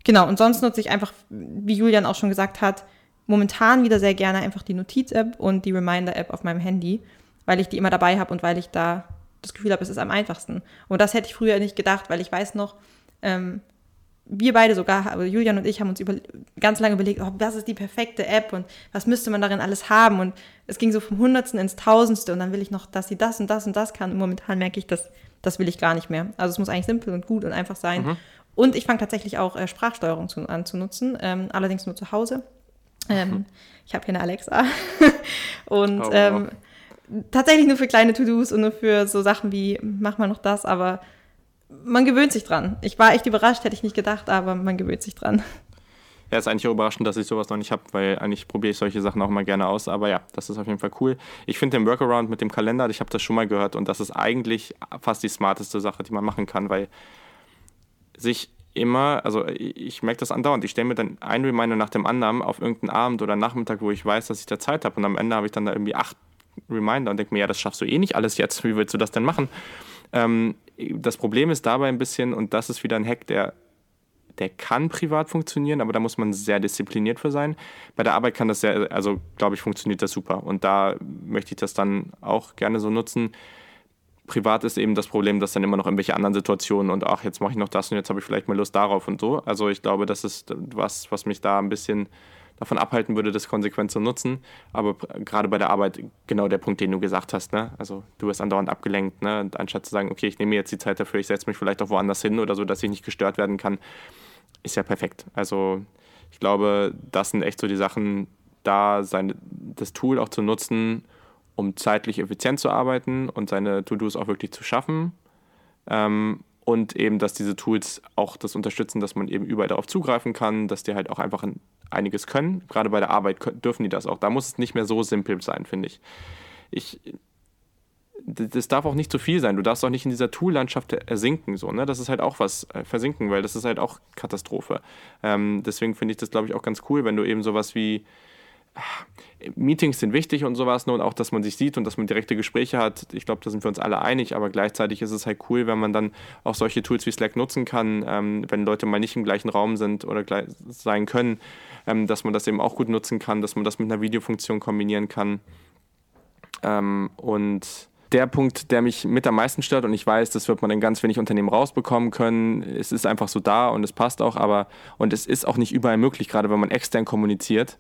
Genau, und sonst nutze ich einfach, wie Julian auch schon gesagt hat, momentan wieder sehr gerne einfach die Notiz-App und die Reminder-App auf meinem Handy, weil ich die immer dabei habe und weil ich da das Gefühl habe, es ist am einfachsten. Und das hätte ich früher nicht gedacht, weil ich weiß noch, ähm, wir beide sogar, also Julian und ich haben uns über, ganz lange überlegt, oh, was ist die perfekte App und was müsste man darin alles haben. Und es ging so vom Hundertsten ins Tausendste und dann will ich noch, dass sie das und das und das kann. Und momentan merke ich, dass das will ich gar nicht mehr. Also es muss eigentlich simpel und gut und einfach sein. Mhm. Und ich fange tatsächlich auch äh, Sprachsteuerung zu, an zu nutzen, ähm, allerdings nur zu Hause. Ähm, mhm. Ich habe hier eine Alexa und oh, ähm, tatsächlich nur für kleine To-Dos und nur für so Sachen wie, mach mal noch das, aber man gewöhnt sich dran. Ich war echt überrascht, hätte ich nicht gedacht, aber man gewöhnt sich dran. Ja, ist eigentlich auch überraschend, dass ich sowas noch nicht habe, weil eigentlich probiere ich solche Sachen auch mal gerne aus. Aber ja, das ist auf jeden Fall cool. Ich finde den Workaround mit dem Kalender, ich habe das schon mal gehört und das ist eigentlich fast die smarteste Sache, die man machen kann, weil sich immer, also ich merke das andauernd, ich stelle mir dann ein Reminder nach dem anderen auf irgendeinen Abend oder Nachmittag, wo ich weiß, dass ich da Zeit habe und am Ende habe ich dann da irgendwie acht Reminder und denke mir, ja, das schaffst du eh nicht alles jetzt, wie willst du das denn machen? Ähm, das Problem ist dabei ein bisschen, und das ist wieder ein Hack, der, der kann privat funktionieren, aber da muss man sehr diszipliniert für sein. Bei der Arbeit kann das sehr, also glaube ich, funktioniert das super. Und da möchte ich das dann auch gerne so nutzen. Privat ist eben das Problem, dass dann immer noch irgendwelche anderen Situationen und ach, jetzt mache ich noch das und jetzt habe ich vielleicht mal Lust darauf und so. Also ich glaube, das ist was, was mich da ein bisschen davon abhalten würde, das konsequent zu nutzen. Aber gerade bei der Arbeit genau der Punkt, den du gesagt hast. Ne? Also du wirst andauernd abgelenkt. Ne? Und anstatt zu sagen, okay, ich nehme jetzt die Zeit dafür, ich setze mich vielleicht auch woanders hin oder so, dass ich nicht gestört werden kann, ist ja perfekt. Also ich glaube, das sind echt so die Sachen, da sein, das Tool auch zu nutzen, um zeitlich effizient zu arbeiten und seine To-Dos auch wirklich zu schaffen. Ähm, und eben, dass diese Tools auch das unterstützen, dass man eben überall darauf zugreifen kann, dass die halt auch einfach ein einiges können. Gerade bei der Arbeit dürfen die das auch. Da muss es nicht mehr so simpel sein, finde ich. Ich das darf auch nicht zu viel sein. Du darfst auch nicht in dieser Tool-Landschaft ersinken. So, ne? Das ist halt auch was, äh, versinken, weil das ist halt auch Katastrophe. Ähm, deswegen finde ich das, glaube ich, auch ganz cool, wenn du eben sowas wie Meetings sind wichtig und sowas, ne, und auch, dass man sich sieht und dass man direkte Gespräche hat. Ich glaube, da sind wir uns alle einig, aber gleichzeitig ist es halt cool, wenn man dann auch solche Tools wie Slack nutzen kann, ähm, wenn Leute mal nicht im gleichen Raum sind oder sein können, ähm, dass man das eben auch gut nutzen kann, dass man das mit einer Videofunktion kombinieren kann. Ähm, und der Punkt, der mich mit am meisten stört, und ich weiß, das wird man in ganz wenig Unternehmen rausbekommen können. Es ist einfach so da und es passt auch, aber und es ist auch nicht überall möglich, gerade wenn man extern kommuniziert.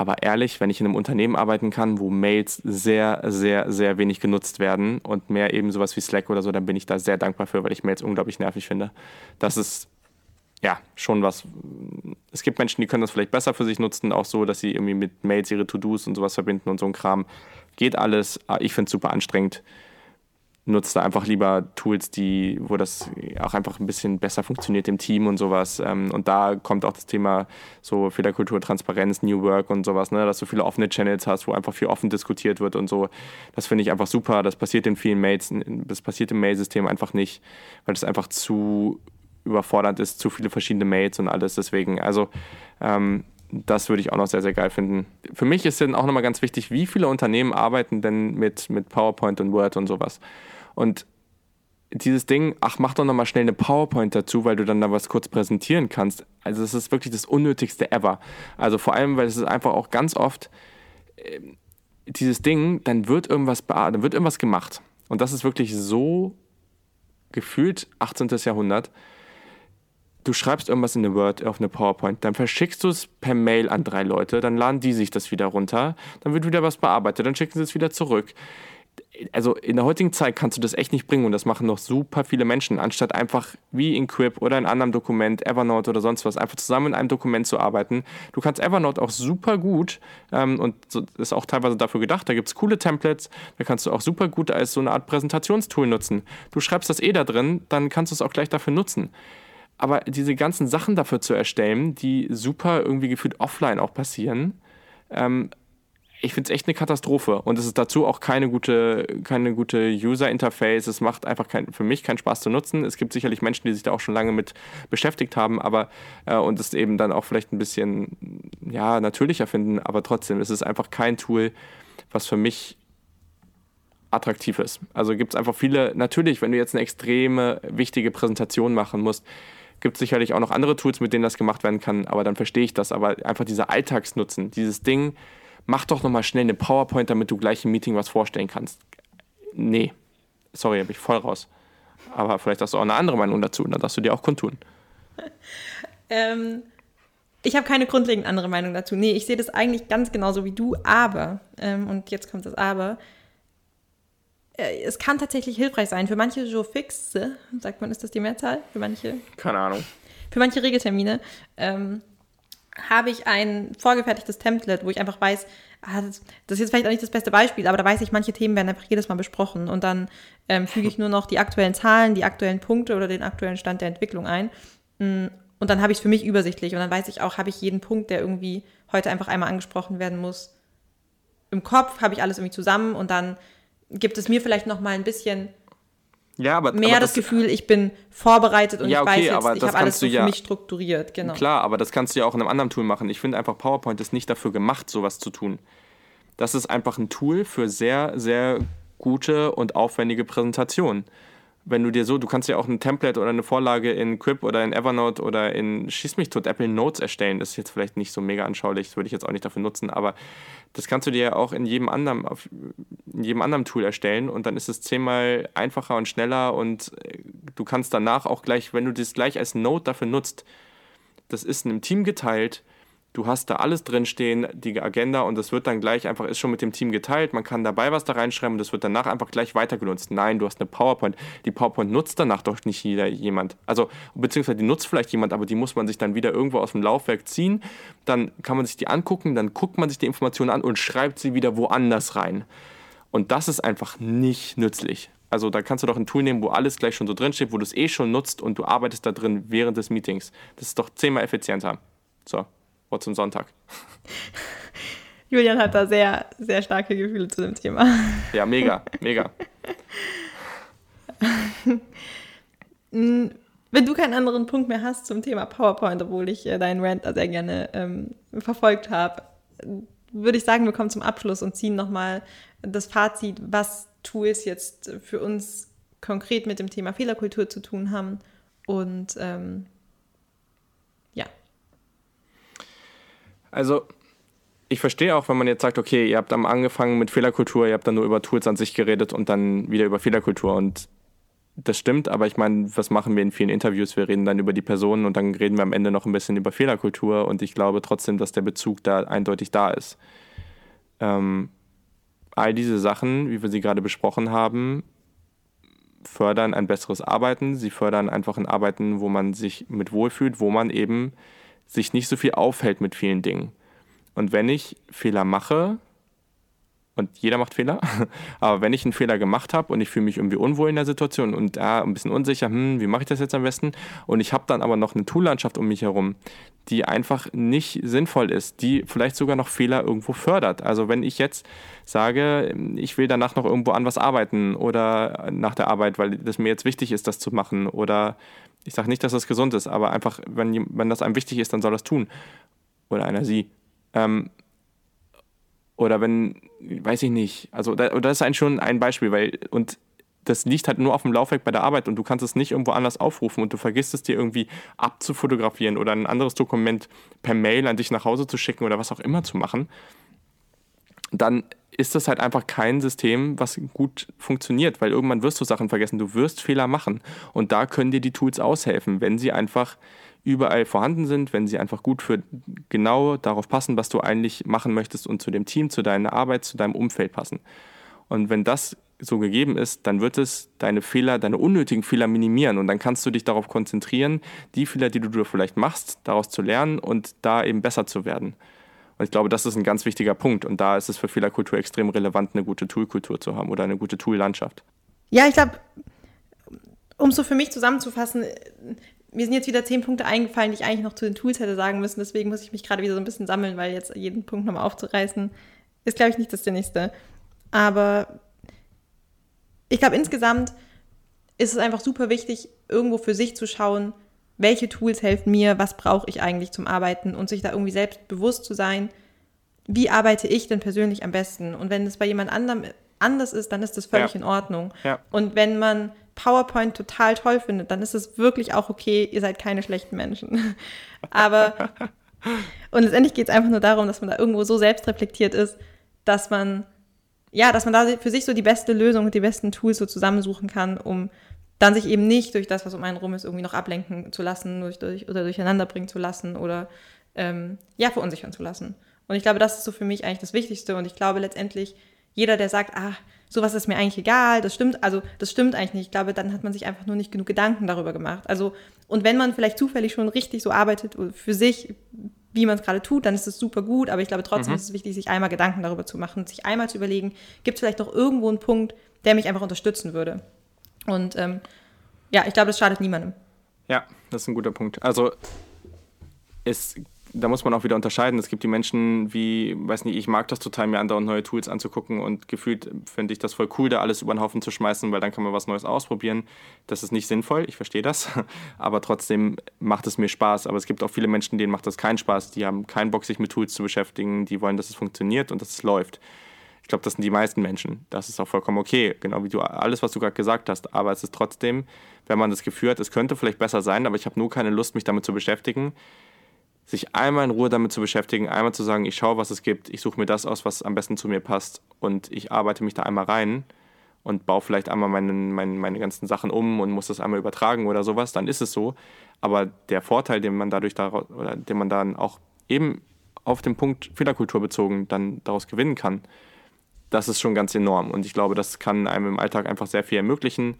Aber ehrlich, wenn ich in einem Unternehmen arbeiten kann, wo Mails sehr, sehr, sehr wenig genutzt werden und mehr eben sowas wie Slack oder so, dann bin ich da sehr dankbar für, weil ich Mails unglaublich nervig finde. Das ist ja schon was. Es gibt Menschen, die können das vielleicht besser für sich nutzen, auch so, dass sie irgendwie mit Mails ihre To-Dos und sowas verbinden und so ein Kram. Geht alles. Ich finde es super anstrengend nutzt da einfach lieber Tools, die, wo das auch einfach ein bisschen besser funktioniert im Team und sowas. Ähm, und da kommt auch das Thema so Fehlerkultur, Transparenz, New Work und sowas, ne? dass du viele offene Channels hast, wo einfach viel offen diskutiert wird und so. Das finde ich einfach super. Das passiert in vielen Mails, das passiert im Mail-System einfach nicht, weil das einfach zu überfordernd ist, zu viele verschiedene Mails und alles. Deswegen, also ähm, das würde ich auch noch sehr, sehr geil finden. Für mich ist dann auch nochmal ganz wichtig, wie viele Unternehmen arbeiten denn mit, mit PowerPoint und Word und sowas. Und dieses Ding, ach, mach doch nochmal schnell eine PowerPoint dazu, weil du dann da was kurz präsentieren kannst. Also es ist wirklich das Unnötigste ever. Also vor allem, weil es ist einfach auch ganz oft äh, dieses Ding, dann wird irgendwas dann wird irgendwas gemacht. Und das ist wirklich so gefühlt 18. Jahrhundert du schreibst irgendwas in eine Word, auf eine PowerPoint, dann verschickst du es per Mail an drei Leute, dann laden die sich das wieder runter, dann wird wieder was bearbeitet, dann schicken sie es wieder zurück. Also in der heutigen Zeit kannst du das echt nicht bringen und das machen noch super viele Menschen, anstatt einfach wie in Quip oder in einem anderen Dokument, Evernote oder sonst was, einfach zusammen in einem Dokument zu arbeiten. Du kannst Evernote auch super gut ähm, und so, ist auch teilweise dafür gedacht, da gibt es coole Templates, da kannst du auch super gut als so eine Art Präsentationstool nutzen. Du schreibst das eh da drin, dann kannst du es auch gleich dafür nutzen. Aber diese ganzen Sachen dafür zu erstellen, die super irgendwie gefühlt offline auch passieren, ähm, ich finde es echt eine Katastrophe. Und es ist dazu auch keine gute, keine gute User-Interface. Es macht einfach kein, für mich keinen Spaß zu nutzen. Es gibt sicherlich Menschen, die sich da auch schon lange mit beschäftigt haben, aber äh, und es eben dann auch vielleicht ein bisschen ja, natürlicher finden, aber trotzdem ist es einfach kein Tool, was für mich attraktiv ist. Also gibt es einfach viele, natürlich, wenn du jetzt eine extreme wichtige Präsentation machen musst, Gibt sicherlich auch noch andere Tools, mit denen das gemacht werden kann, aber dann verstehe ich das. Aber einfach dieser Alltagsnutzen, dieses Ding, mach doch nochmal schnell eine PowerPoint, damit du gleich im Meeting was vorstellen kannst. Nee, sorry, habe ich voll raus. Aber vielleicht hast du auch eine andere Meinung dazu, dann darfst du dir auch kundtun. ähm, ich habe keine grundlegend andere Meinung dazu. Nee, ich sehe das eigentlich ganz genauso wie du, aber, ähm, und jetzt kommt das Aber, es kann tatsächlich hilfreich sein. Für manche Joe Fixe, sagt man, ist das die Mehrzahl? Für manche? Keine Ahnung. Für manche Regeltermine ähm, habe ich ein vorgefertigtes Template, wo ich einfach weiß, ah, das, das, ist jetzt vielleicht auch nicht das beste Beispiel, aber da weiß ich, manche Themen werden einfach jedes Mal besprochen und dann ähm, füge ich nur noch die aktuellen Zahlen, die aktuellen Punkte oder den aktuellen Stand der Entwicklung ein. Mm, und dann habe ich es für mich übersichtlich und dann weiß ich auch, habe ich jeden Punkt, der irgendwie heute einfach einmal angesprochen werden muss, im Kopf, habe ich alles irgendwie zusammen und dann gibt es mir vielleicht noch mal ein bisschen ja, aber, mehr aber das, das, Gefühl, ich bin vorbereitet und ja, okay, ich weiß jetzt, ich habe alles so ja, für mich strukturiert. Genau. Klar, aber das kannst du ja auch in einem anderen Tool machen. Ich finde einfach, PowerPoint ist nicht dafür gemacht, sowas zu tun. Das ist einfach ein Tool für sehr, sehr gute und aufwendige Präsentationen wenn du dir so, du kannst ja auch ein Template oder eine Vorlage in Quip oder in Evernote oder in Schieß mich tot Apple Notes erstellen. Das ist jetzt vielleicht nicht so mega anschaulich, das würde ich jetzt auch nicht dafür nutzen, aber das kannst du dir ja auch in jedem anderen, auf, in jedem anderen Tool erstellen und dann ist es zehnmal einfacher und schneller und äh, du kannst danach auch gleich, wenn du das gleich als Note dafür nutzt, das ist in einem Team geteilt, du hast da alles drinstehen, die Agenda und das wird dann gleich einfach, ist schon mit dem Team geteilt, man kann dabei was da reinschreiben und das wird danach einfach gleich weitergenutzt. Nein, du hast eine PowerPoint. Die PowerPoint nutzt danach doch nicht jeder jemand. Also, beziehungsweise die nutzt vielleicht jemand, aber die muss man sich dann wieder irgendwo aus dem Laufwerk ziehen. Dann kann man sich die angucken, dann guckt man sich die Informationen an und schreibt sie wieder woanders rein. Und das ist einfach nicht nützlich. Also da kannst du doch ein Tool nehmen, wo alles gleich schon so drinsteht, wo du es eh schon nutzt und du arbeitest da drin während des Meetings. Das ist doch zehnmal effizienter. So, Wort zum Sonntag. Julian hat da sehr, sehr starke Gefühle zu dem Thema. Ja, mega, mega. Wenn du keinen anderen Punkt mehr hast zum Thema PowerPoint, obwohl ich äh, deinen Rant da sehr gerne ähm, verfolgt habe, würde ich sagen, wir kommen zum Abschluss und ziehen nochmal das Fazit, was Tools jetzt für uns konkret mit dem Thema Fehlerkultur zu tun haben. Und ähm, ja. Also ich verstehe auch, wenn man jetzt sagt, okay, ihr habt am angefangen mit Fehlerkultur, ihr habt dann nur über Tools an sich geredet und dann wieder über Fehlerkultur. Und das stimmt, aber ich meine, was machen wir in vielen Interviews? Wir reden dann über die Personen und dann reden wir am Ende noch ein bisschen über Fehlerkultur und ich glaube trotzdem, dass der Bezug da eindeutig da ist. Ähm, all diese Sachen, wie wir sie gerade besprochen haben, fördern ein besseres Arbeiten. Sie fördern einfach ein Arbeiten, wo man sich mit wohlfühlt, wo man eben sich nicht so viel aufhält mit vielen Dingen. Und wenn ich Fehler mache, und jeder macht Fehler. Aber wenn ich einen Fehler gemacht habe und ich fühle mich irgendwie unwohl in der Situation und äh, ein bisschen unsicher, hm, wie mache ich das jetzt am besten? Und ich habe dann aber noch eine Toollandschaft um mich herum, die einfach nicht sinnvoll ist, die vielleicht sogar noch Fehler irgendwo fördert. Also wenn ich jetzt sage, ich will danach noch irgendwo an was arbeiten oder nach der Arbeit, weil das mir jetzt wichtig ist, das zu machen oder ich sage nicht, dass das gesund ist, aber einfach, wenn, wenn das einem wichtig ist, dann soll das tun. Oder einer sie. Ähm, oder wenn, weiß ich nicht, also da, das ist eigentlich schon ein Beispiel, weil, und das liegt halt nur auf dem Laufwerk bei der Arbeit und du kannst es nicht irgendwo anders aufrufen und du vergisst es dir irgendwie abzufotografieren oder ein anderes Dokument per Mail an dich nach Hause zu schicken oder was auch immer zu machen, dann ist das halt einfach kein System, was gut funktioniert, weil irgendwann wirst du Sachen vergessen, du wirst Fehler machen und da können dir die Tools aushelfen, wenn sie einfach überall vorhanden sind, wenn sie einfach gut für genau darauf passen, was du eigentlich machen möchtest und zu dem Team, zu deiner Arbeit, zu deinem Umfeld passen. Und wenn das so gegeben ist, dann wird es deine Fehler, deine unnötigen Fehler minimieren und dann kannst du dich darauf konzentrieren, die Fehler, die du vielleicht machst, daraus zu lernen und da eben besser zu werden. Und ich glaube, das ist ein ganz wichtiger Punkt und da ist es für Fehlerkultur extrem relevant, eine gute Toolkultur zu haben oder eine gute Toollandschaft. Ja, ich glaube, um so für mich zusammenzufassen, mir sind jetzt wieder zehn Punkte eingefallen, die ich eigentlich noch zu den Tools hätte sagen müssen. Deswegen muss ich mich gerade wieder so ein bisschen sammeln, weil jetzt jeden Punkt nochmal aufzureißen, ist, glaube ich, nicht das Nächste. Aber ich glaube, insgesamt ist es einfach super wichtig, irgendwo für sich zu schauen, welche Tools helfen mir, was brauche ich eigentlich zum Arbeiten und sich da irgendwie selbst bewusst zu sein, wie arbeite ich denn persönlich am besten. Und wenn es bei jemand anderem anders ist, dann ist das völlig ja. in Ordnung. Ja. Und wenn man PowerPoint total toll findet, dann ist es wirklich auch okay, ihr seid keine schlechten Menschen. Aber und letztendlich geht es einfach nur darum, dass man da irgendwo so selbstreflektiert ist, dass man ja, dass man da für sich so die beste Lösung und die besten Tools so zusammensuchen kann, um dann sich eben nicht durch das, was um einen rum ist, irgendwie noch ablenken zu lassen durch, durch, oder durcheinander bringen zu lassen oder ähm, ja, verunsichern zu lassen. Und ich glaube, das ist so für mich eigentlich das Wichtigste. Und ich glaube letztendlich, jeder, der sagt, ah, sowas ist mir eigentlich egal, das stimmt, also das stimmt eigentlich nicht. Ich glaube, dann hat man sich einfach nur nicht genug Gedanken darüber gemacht. Also, und wenn man vielleicht zufällig schon richtig so arbeitet für sich, wie man es gerade tut, dann ist es super gut, aber ich glaube trotzdem mhm. ist es wichtig, sich einmal Gedanken darüber zu machen, sich einmal zu überlegen, gibt es vielleicht doch irgendwo einen Punkt, der mich einfach unterstützen würde. Und ähm, ja, ich glaube, das schadet niemandem. Ja, das ist ein guter Punkt. Also es da muss man auch wieder unterscheiden. Es gibt die Menschen, wie, weiß nicht, ich mag das total, mir andauernd neue Tools anzugucken und gefühlt finde ich das voll cool, da alles über den Haufen zu schmeißen, weil dann kann man was Neues ausprobieren. Das ist nicht sinnvoll, ich verstehe das, aber trotzdem macht es mir Spaß. Aber es gibt auch viele Menschen, denen macht das keinen Spaß. Die haben keinen Bock, sich mit Tools zu beschäftigen, die wollen, dass es funktioniert und dass es läuft. Ich glaube, das sind die meisten Menschen. Das ist auch vollkommen okay, genau wie du alles, was du gerade gesagt hast. Aber es ist trotzdem, wenn man das Gefühl hat, es könnte vielleicht besser sein, aber ich habe nur keine Lust, mich damit zu beschäftigen, sich einmal in Ruhe damit zu beschäftigen, einmal zu sagen, ich schaue, was es gibt, ich suche mir das aus, was am besten zu mir passt und ich arbeite mich da einmal rein und baue vielleicht einmal meine, meine, meine ganzen Sachen um und muss das einmal übertragen oder sowas, dann ist es so. Aber der Vorteil, den man dadurch daraus, oder den man dann auch eben auf den Punkt Fehlerkultur bezogen dann daraus gewinnen kann, das ist schon ganz enorm. Und ich glaube, das kann einem im Alltag einfach sehr viel ermöglichen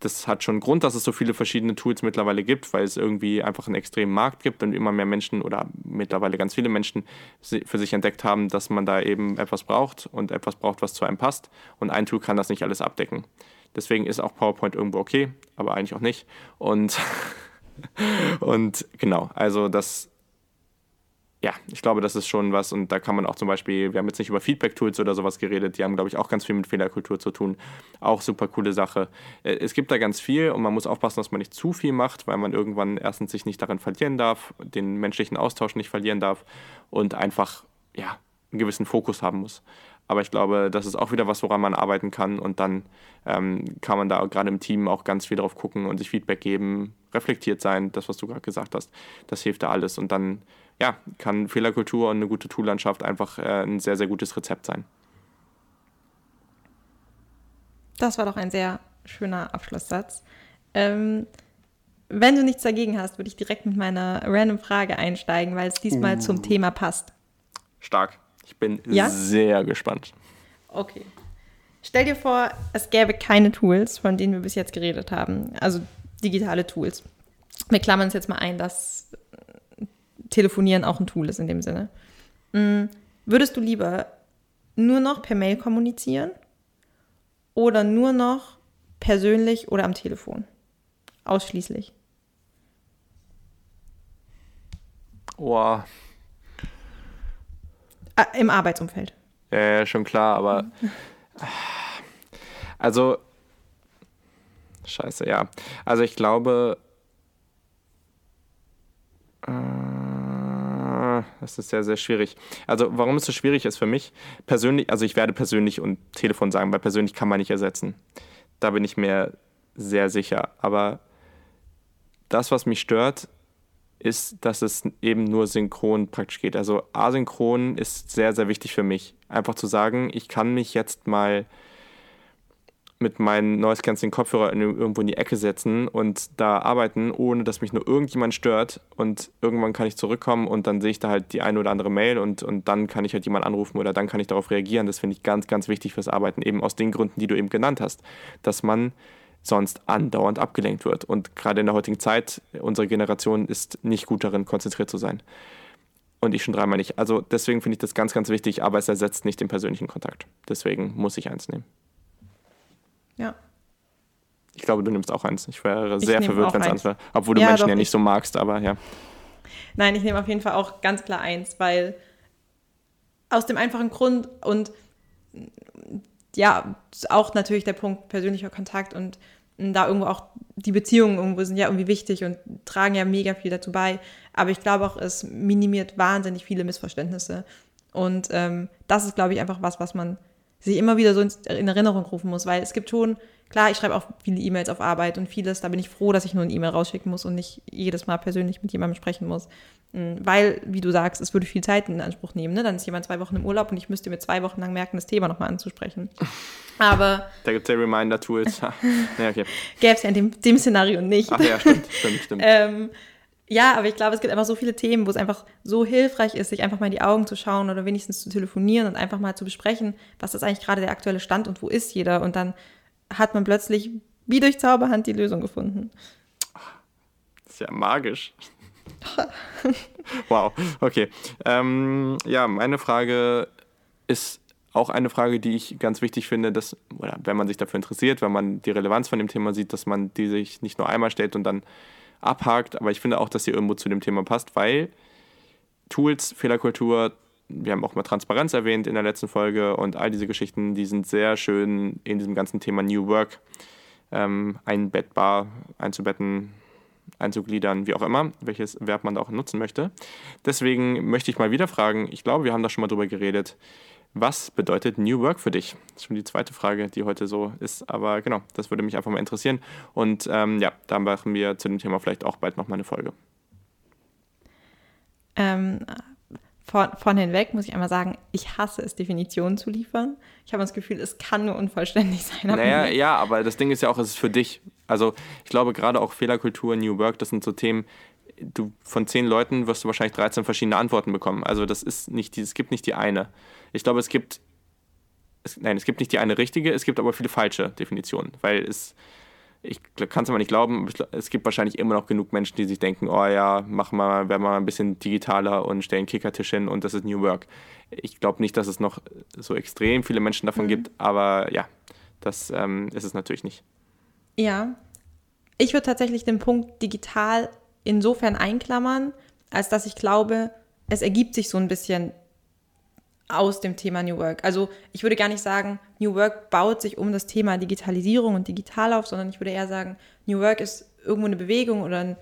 das hat schon Grund, dass es so viele verschiedene Tools mittlerweile gibt, weil es irgendwie einfach einen extremen Markt gibt und immer mehr Menschen oder mittlerweile ganz viele Menschen für sich entdeckt haben, dass man da eben etwas braucht und etwas braucht, was zu einem passt. Und ein Tool kann das nicht alles abdecken. Deswegen ist auch PowerPoint irgendwo okay, aber eigentlich auch nicht. Und, und genau, also das ja, ich glaube, das ist schon was und da kann man auch zum Beispiel, wir haben jetzt nicht über Feedback-Tools oder sowas geredet, die haben, glaube ich, auch ganz viel mit Fehlerkultur zu tun. Auch super coole Sache. Äh, es gibt da ganz viel und man muss aufpassen, dass man nicht zu viel macht, weil man irgendwann erstens sich nicht darin verlieren darf, den menschlichen Austausch nicht verlieren darf und einfach ja, einen gewissen Fokus haben muss. Aber ich glaube, das ist auch wieder was, woran man arbeiten kann. Und dann ähm, kann man da gerade im Team auch ganz viel drauf gucken und sich Feedback geben, reflektiert sein, das, was du gerade gesagt hast. Das hilft da alles. Und dann ja, kann Fehlerkultur und eine gute Toollandschaft einfach äh, ein sehr, sehr gutes Rezept sein. Das war doch ein sehr schöner Abschlusssatz. Ähm, wenn du nichts dagegen hast, würde ich direkt mit meiner random Frage einsteigen, weil es diesmal uh. zum Thema passt. Stark. Ich bin ja? sehr gespannt. Okay. Stell dir vor, es gäbe keine Tools, von denen wir bis jetzt geredet haben. Also digitale Tools. Wir klammern es jetzt mal ein, dass Telefonieren auch ein Tool ist in dem Sinne. Mm, würdest du lieber nur noch per Mail kommunizieren oder nur noch persönlich oder am Telefon? Ausschließlich. Boah, Ah, Im Arbeitsumfeld. Ja, ja, schon klar, aber. Also. Scheiße, ja. Also ich glaube. Äh, das ist sehr, sehr schwierig. Also, warum es so schwierig ist für mich, persönlich, also ich werde persönlich und Telefon sagen, weil persönlich kann man nicht ersetzen. Da bin ich mir sehr sicher. Aber das, was mich stört, ist, dass es eben nur synchron praktisch geht. Also asynchron ist sehr, sehr wichtig für mich. Einfach zu sagen, ich kann mich jetzt mal mit meinen Noise Cancelling Kopfhörer irgendwo in die Ecke setzen und da arbeiten, ohne dass mich nur irgendjemand stört und irgendwann kann ich zurückkommen und dann sehe ich da halt die eine oder andere Mail und, und dann kann ich halt jemand anrufen oder dann kann ich darauf reagieren. Das finde ich ganz, ganz wichtig fürs Arbeiten, eben aus den Gründen, die du eben genannt hast, dass man sonst andauernd abgelenkt wird. Und gerade in der heutigen Zeit, unsere Generation ist nicht gut darin, konzentriert zu sein. Und ich schon dreimal nicht. Also deswegen finde ich das ganz, ganz wichtig, aber es ersetzt nicht den persönlichen Kontakt. Deswegen muss ich eins nehmen. Ja. Ich glaube, du nimmst auch eins. Ich wäre ich sehr verwirrt, wenn es eins wäre. Obwohl du ja, Menschen doch, ja nicht so magst, aber ja. Nein, ich nehme auf jeden Fall auch ganz klar eins, weil aus dem einfachen Grund und ja, auch natürlich der Punkt persönlicher Kontakt und da irgendwo auch die Beziehungen irgendwo sind ja irgendwie wichtig und tragen ja mega viel dazu bei. Aber ich glaube auch, es minimiert wahnsinnig viele Missverständnisse. Und ähm, das ist, glaube ich, einfach was, was man sich immer wieder so in Erinnerung rufen muss, weil es gibt schon, klar, ich schreibe auch viele E-Mails auf Arbeit und vieles, da bin ich froh, dass ich nur eine E-Mail rausschicken muss und nicht jedes Mal persönlich mit jemandem sprechen muss. Hm, weil, wie du sagst, es würde viel Zeit in Anspruch nehmen. Ne? Dann ist jemand zwei Wochen im Urlaub und ich müsste mir zwei Wochen lang merken, das Thema nochmal anzusprechen. Aber. Da gibt es ja Reminder-Tools. ja, okay. Gäbe es ja in dem, dem, Szenario nicht. Ach ja, stimmt, stimmt, stimmt. ähm, ja, aber ich glaube, es gibt einfach so viele Themen, wo es einfach so hilfreich ist, sich einfach mal in die Augen zu schauen oder wenigstens zu telefonieren und einfach mal zu besprechen, was ist eigentlich gerade der aktuelle Stand und wo ist jeder. Und dann hat man plötzlich wie durch Zauberhand die Lösung gefunden. Das ist ja magisch. wow, okay. Ähm, ja, meine Frage ist auch eine Frage, die ich ganz wichtig finde, dass, oder wenn man sich dafür interessiert, wenn man die Relevanz von dem Thema sieht, dass man die sich nicht nur einmal stellt und dann abhakt, aber ich finde auch, dass sie irgendwo zu dem Thema passt, weil Tools, Fehlerkultur, wir haben auch mal Transparenz erwähnt in der letzten Folge und all diese Geschichten, die sind sehr schön in diesem ganzen Thema New Work ähm, einbettbar, einzubetten, einzugliedern, wie auch immer, welches Verb man da auch nutzen möchte. Deswegen möchte ich mal wieder fragen, ich glaube, wir haben da schon mal drüber geredet, was bedeutet New Work für dich? Das ist schon die zweite Frage, die heute so ist. Aber genau, das würde mich einfach mal interessieren. Und ähm, ja, da machen wir zu dem Thema vielleicht auch bald nochmal eine Folge. Ähm, von, von hinweg muss ich einmal sagen, ich hasse es, Definitionen zu liefern. Ich habe das Gefühl, es kann nur unvollständig sein. Naja, ja, aber das Ding ist ja auch, es ist für dich. Also ich glaube gerade auch Fehlerkultur, New Work, das sind so Themen, du von zehn Leuten wirst du wahrscheinlich 13 verschiedene Antworten bekommen. Also das ist nicht es gibt nicht die eine. Ich glaube, es gibt, es, nein, es gibt nicht die eine richtige, es gibt aber viele falsche Definitionen, weil es, ich kann es aber nicht glauben, es gibt wahrscheinlich immer noch genug Menschen, die sich denken, oh ja, machen wir, werden wir mal ein bisschen digitaler und stellen Kickertisch hin und das ist New Work. Ich glaube nicht, dass es noch so extrem viele Menschen davon mhm. gibt, aber ja, das ähm, ist es natürlich nicht. Ja, ich würde tatsächlich den Punkt digital insofern einklammern, als dass ich glaube, es ergibt sich so ein bisschen aus dem Thema New Work. Also ich würde gar nicht sagen, New Work baut sich um das Thema Digitalisierung und digital auf, sondern ich würde eher sagen, New Work ist irgendwo eine Bewegung oder ein,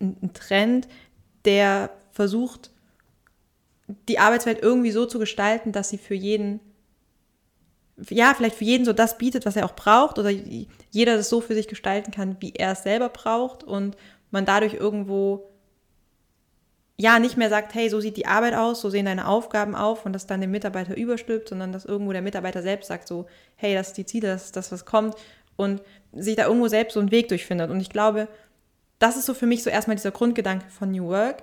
ein Trend, der versucht, die Arbeitswelt irgendwie so zu gestalten, dass sie für jeden, ja, vielleicht für jeden so das bietet, was er auch braucht oder jeder das so für sich gestalten kann, wie er es selber braucht und man dadurch irgendwo ja nicht mehr sagt, hey, so sieht die Arbeit aus, so sehen deine Aufgaben auf und das dann dem Mitarbeiter überstülpt, sondern dass irgendwo der Mitarbeiter selbst sagt so, hey, das ist die Ziele, das ist das, was kommt und sich da irgendwo selbst so einen Weg durchfindet. Und ich glaube, das ist so für mich so erstmal dieser Grundgedanke von New Work.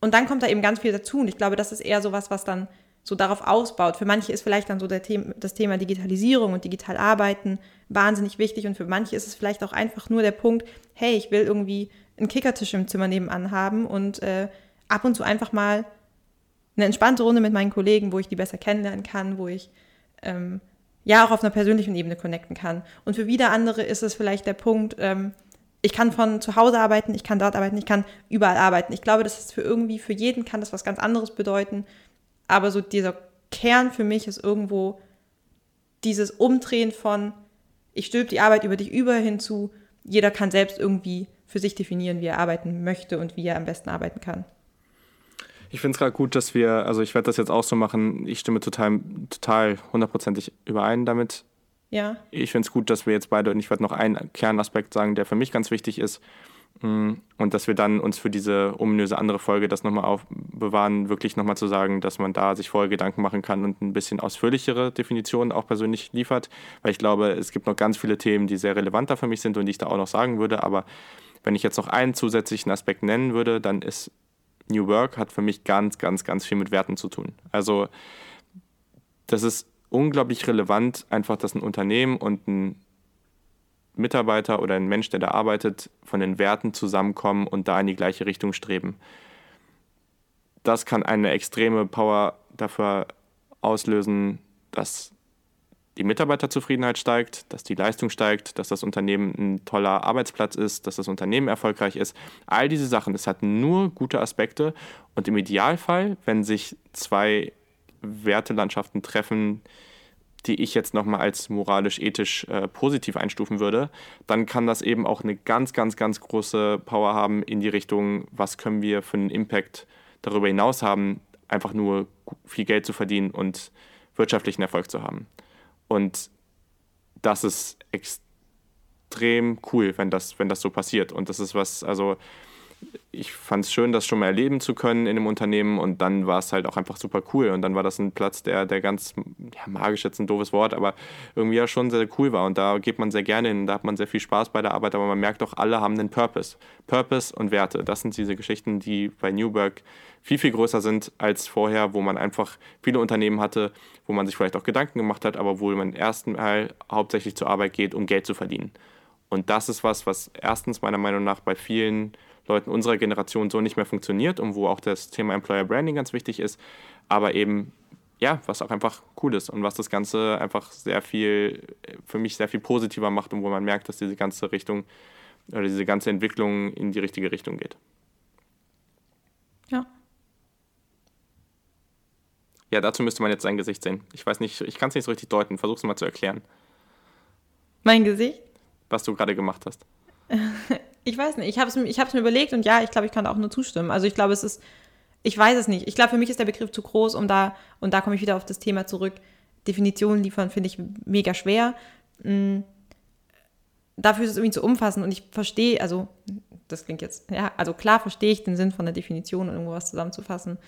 Und dann kommt da eben ganz viel dazu. Und ich glaube, das ist eher so was, was dann so darauf ausbaut. Für manche ist vielleicht dann so Thema, das Thema Digitalisierung und digital arbeiten wahnsinnig wichtig. Und für manche ist es vielleicht auch einfach nur der Punkt, hey, ich will irgendwie einen Kickertisch im Zimmer nebenan haben und äh, ab und zu einfach mal eine entspannte Runde mit meinen Kollegen, wo ich die besser kennenlernen kann, wo ich ähm, ja auch auf einer persönlichen Ebene connecten kann. Und für wieder andere ist es vielleicht der Punkt, ähm, ich kann von zu Hause arbeiten, ich kann dort arbeiten, ich kann überall arbeiten. Ich glaube, das ist für irgendwie, für jeden kann das was ganz anderes bedeuten. Aber so dieser Kern für mich ist irgendwo dieses Umdrehen von, ich stülpe die Arbeit über dich über hinzu, jeder kann selbst irgendwie für sich definieren, wie er arbeiten möchte und wie er am besten arbeiten kann. Ich finde es gerade gut, dass wir, also ich werde das jetzt auch so machen, ich stimme total, total hundertprozentig überein damit. Ja. Ich finde es gut, dass wir jetzt beide, und ich werde noch einen Kernaspekt sagen, der für mich ganz wichtig ist, mm, und dass wir dann uns für diese ominöse andere Folge das nochmal aufbewahren, wirklich nochmal zu sagen, dass man da sich vorher Gedanken machen kann und ein bisschen ausführlichere Definitionen auch persönlich liefert, weil ich glaube, es gibt noch ganz viele Themen, die sehr relevant da für mich sind und die ich da auch noch sagen würde, aber wenn ich jetzt noch einen zusätzlichen Aspekt nennen würde, dann ist New Work hat für mich ganz, ganz, ganz viel mit Werten zu tun. Also das ist unglaublich relevant, einfach, dass ein Unternehmen und ein Mitarbeiter oder ein Mensch, der da arbeitet, von den Werten zusammenkommen und da in die gleiche Richtung streben. Das kann eine extreme Power dafür auslösen, dass die Mitarbeiterzufriedenheit steigt, dass die Leistung steigt, dass das Unternehmen ein toller Arbeitsplatz ist, dass das Unternehmen erfolgreich ist. All diese Sachen, es hat nur gute Aspekte und im Idealfall, wenn sich zwei Wertelandschaften treffen, die ich jetzt nochmal als moralisch-ethisch äh, positiv einstufen würde, dann kann das eben auch eine ganz, ganz, ganz große Power haben in die Richtung, was können wir für einen Impact darüber hinaus haben, einfach nur viel Geld zu verdienen und wirtschaftlichen Erfolg zu haben. Und das ist extrem cool, wenn das, wenn das so passiert. Und das ist was, also ich fand es schön, das schon mal erleben zu können in einem Unternehmen und dann war es halt auch einfach super cool und dann war das ein Platz, der, der ganz, ja, magisch jetzt ein doofes Wort, aber irgendwie ja schon sehr cool war und da geht man sehr gerne hin, da hat man sehr viel Spaß bei der Arbeit, aber man merkt auch, alle haben einen Purpose. Purpose und Werte, das sind diese Geschichten, die bei Newberg viel, viel größer sind als vorher, wo man einfach viele Unternehmen hatte, wo man sich vielleicht auch Gedanken gemacht hat, aber wo man ersten Mal hauptsächlich zur Arbeit geht, um Geld zu verdienen. Und das ist was, was erstens meiner Meinung nach bei vielen Leuten unserer Generation so nicht mehr funktioniert und wo auch das Thema Employer Branding ganz wichtig ist, aber eben ja, was auch einfach cool ist und was das Ganze einfach sehr viel, für mich sehr viel positiver macht und wo man merkt, dass diese ganze Richtung oder diese ganze Entwicklung in die richtige Richtung geht. Ja. Ja, dazu müsste man jetzt sein Gesicht sehen. Ich weiß nicht, ich kann es nicht so richtig deuten. Versuch es mal zu erklären. Mein Gesicht? Was du gerade gemacht hast. Ich weiß nicht. Ich habe es ich mir überlegt und ja, ich glaube, ich kann auch nur zustimmen. Also ich glaube, es ist, ich weiß es nicht. Ich glaube, für mich ist der Begriff zu groß, um da, und da komme ich wieder auf das Thema zurück. Definitionen liefern finde ich mega schwer. Mhm. Dafür ist es irgendwie zu umfassen und ich verstehe, also das klingt jetzt, ja, also klar verstehe ich den Sinn von der Definition und irgendwas zusammenzufassen.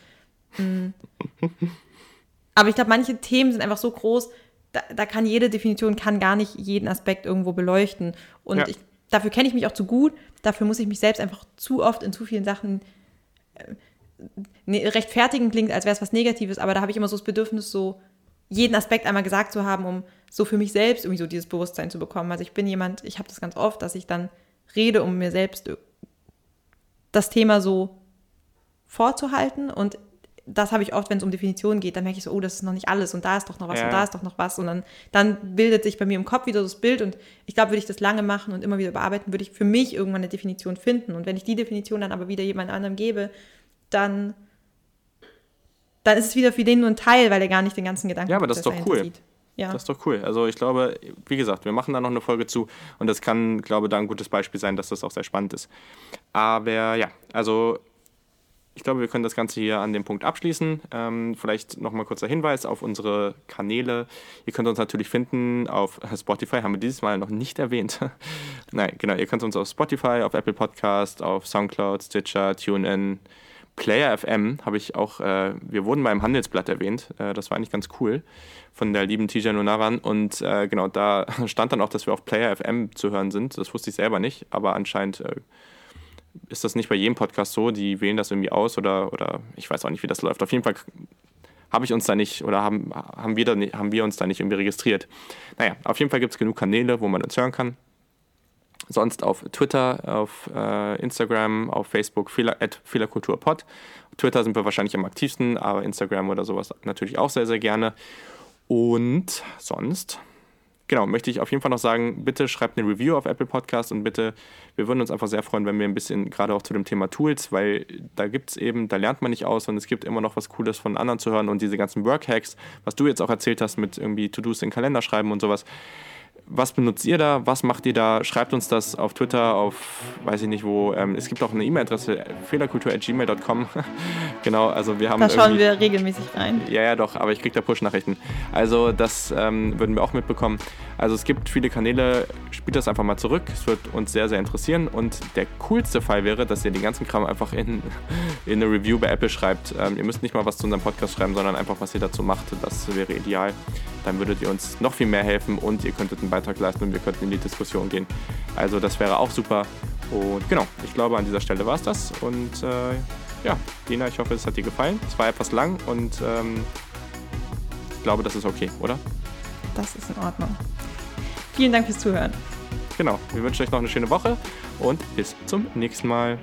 Mhm. Aber ich glaube, manche Themen sind einfach so groß, da, da, kann jede Definition kann gar nicht jeden Aspekt irgendwo beleuchten. Und ja. ich dafür kenne ich mich auch zu gut, dafür muss ich mich selbst einfach zu oft in zu vielen Sachen äh, rechtfertigen klingt, als wäre es was Negatives, aber da habe ich immer so das Bedürfnis, so jeden Aspekt einmal gesagt zu haben, um so für mich selbst irgendwie so dieses Bewusstsein zu bekommen. Also ich bin jemand, ich habe das ganz oft, dass ich dann rede, um mir selbst das Thema so vorzuhalten und das habe ich oft, wenn es um Definitionen geht, dann merke ich so, oh, das ist noch nicht alles und da ist doch noch was ja. und da ist doch noch was und dann, dann bildet sich bei mir im Kopf wieder das Bild und ich glaube, würde ich das lange machen und immer wieder bearbeiten, würde ich für mich irgendwann eine Definition finden und wenn ich die Definition dann aber wieder jemand anderem gebe, dann, dann ist es wieder für den nur ein Teil, weil er gar nicht den ganzen Gedanken Ja, aber das ist doch cool. Sieht. Ja. Das ist doch cool. Also ich glaube, wie gesagt, wir machen da noch eine Folge zu und das kann, glaube ich, da ein gutes Beispiel sein, dass das auch sehr spannend ist. Aber ja, also ich glaube, wir können das Ganze hier an dem Punkt abschließen. Ähm, vielleicht nochmal kurzer Hinweis auf unsere Kanäle. Ihr könnt uns natürlich finden auf Spotify, haben wir dieses Mal noch nicht erwähnt. Nein, genau, ihr könnt uns auf Spotify, auf Apple Podcast, auf Soundcloud, Stitcher, TuneIn, Player FM habe ich auch, äh, wir wurden beim Handelsblatt erwähnt. Äh, das war eigentlich ganz cool von der lieben Tijan Nonaran. Und äh, genau, da stand dann auch, dass wir auf Player FM zu hören sind. Das wusste ich selber nicht, aber anscheinend äh, ist das nicht bei jedem Podcast so. Die wählen das irgendwie aus oder, oder ich weiß auch nicht, wie das läuft. Auf jeden Fall habe ich uns da nicht oder haben, haben, wir da, haben wir uns da nicht irgendwie registriert. Naja, auf jeden Fall gibt es genug Kanäle, wo man uns hören kann. Sonst auf Twitter, auf äh, Instagram, auf Facebook, Fehlerkulturpod. Twitter sind wir wahrscheinlich am aktivsten, aber Instagram oder sowas natürlich auch sehr, sehr gerne. Und sonst genau, möchte ich auf jeden Fall noch sagen, bitte schreibt eine Review auf Apple Podcast und bitte, wir würden uns einfach sehr freuen, wenn wir ein bisschen, gerade auch zu dem Thema Tools, weil da gibt es eben, da lernt man nicht aus und es gibt immer noch was Cooles von anderen zu hören und diese ganzen Workhacks, was du jetzt auch erzählt hast mit irgendwie To-Dos in Kalender schreiben und sowas, was benutzt ihr da? Was macht ihr da? Schreibt uns das auf Twitter, auf weiß ich nicht wo. Ähm, es gibt auch eine E-Mail-Adresse, fehlerkultur.gmail.com. genau, also wir haben. Da schauen wir regelmäßig rein. Ja, ja, doch, aber ich kriege da Push-Nachrichten. Also, das ähm, würden wir auch mitbekommen. Also, es gibt viele Kanäle, spielt das einfach mal zurück. Es wird uns sehr, sehr interessieren. Und der coolste Fall wäre, dass ihr den ganzen Kram einfach in, in eine Review bei Apple schreibt. Ähm, ihr müsst nicht mal was zu unserem Podcast schreiben, sondern einfach, was ihr dazu macht. Das wäre ideal. Dann würdet ihr uns noch viel mehr helfen und ihr könntet einen Beitrag leisten und wir könnten in die Diskussion gehen. Also das wäre auch super. Und genau, ich glaube, an dieser Stelle war es das. Und äh, ja, Dina, ich hoffe, es hat dir gefallen. Es war etwas lang und ähm, ich glaube, das ist okay, oder? Das ist in Ordnung. Vielen Dank fürs Zuhören. Genau, wir wünschen euch noch eine schöne Woche und bis zum nächsten Mal.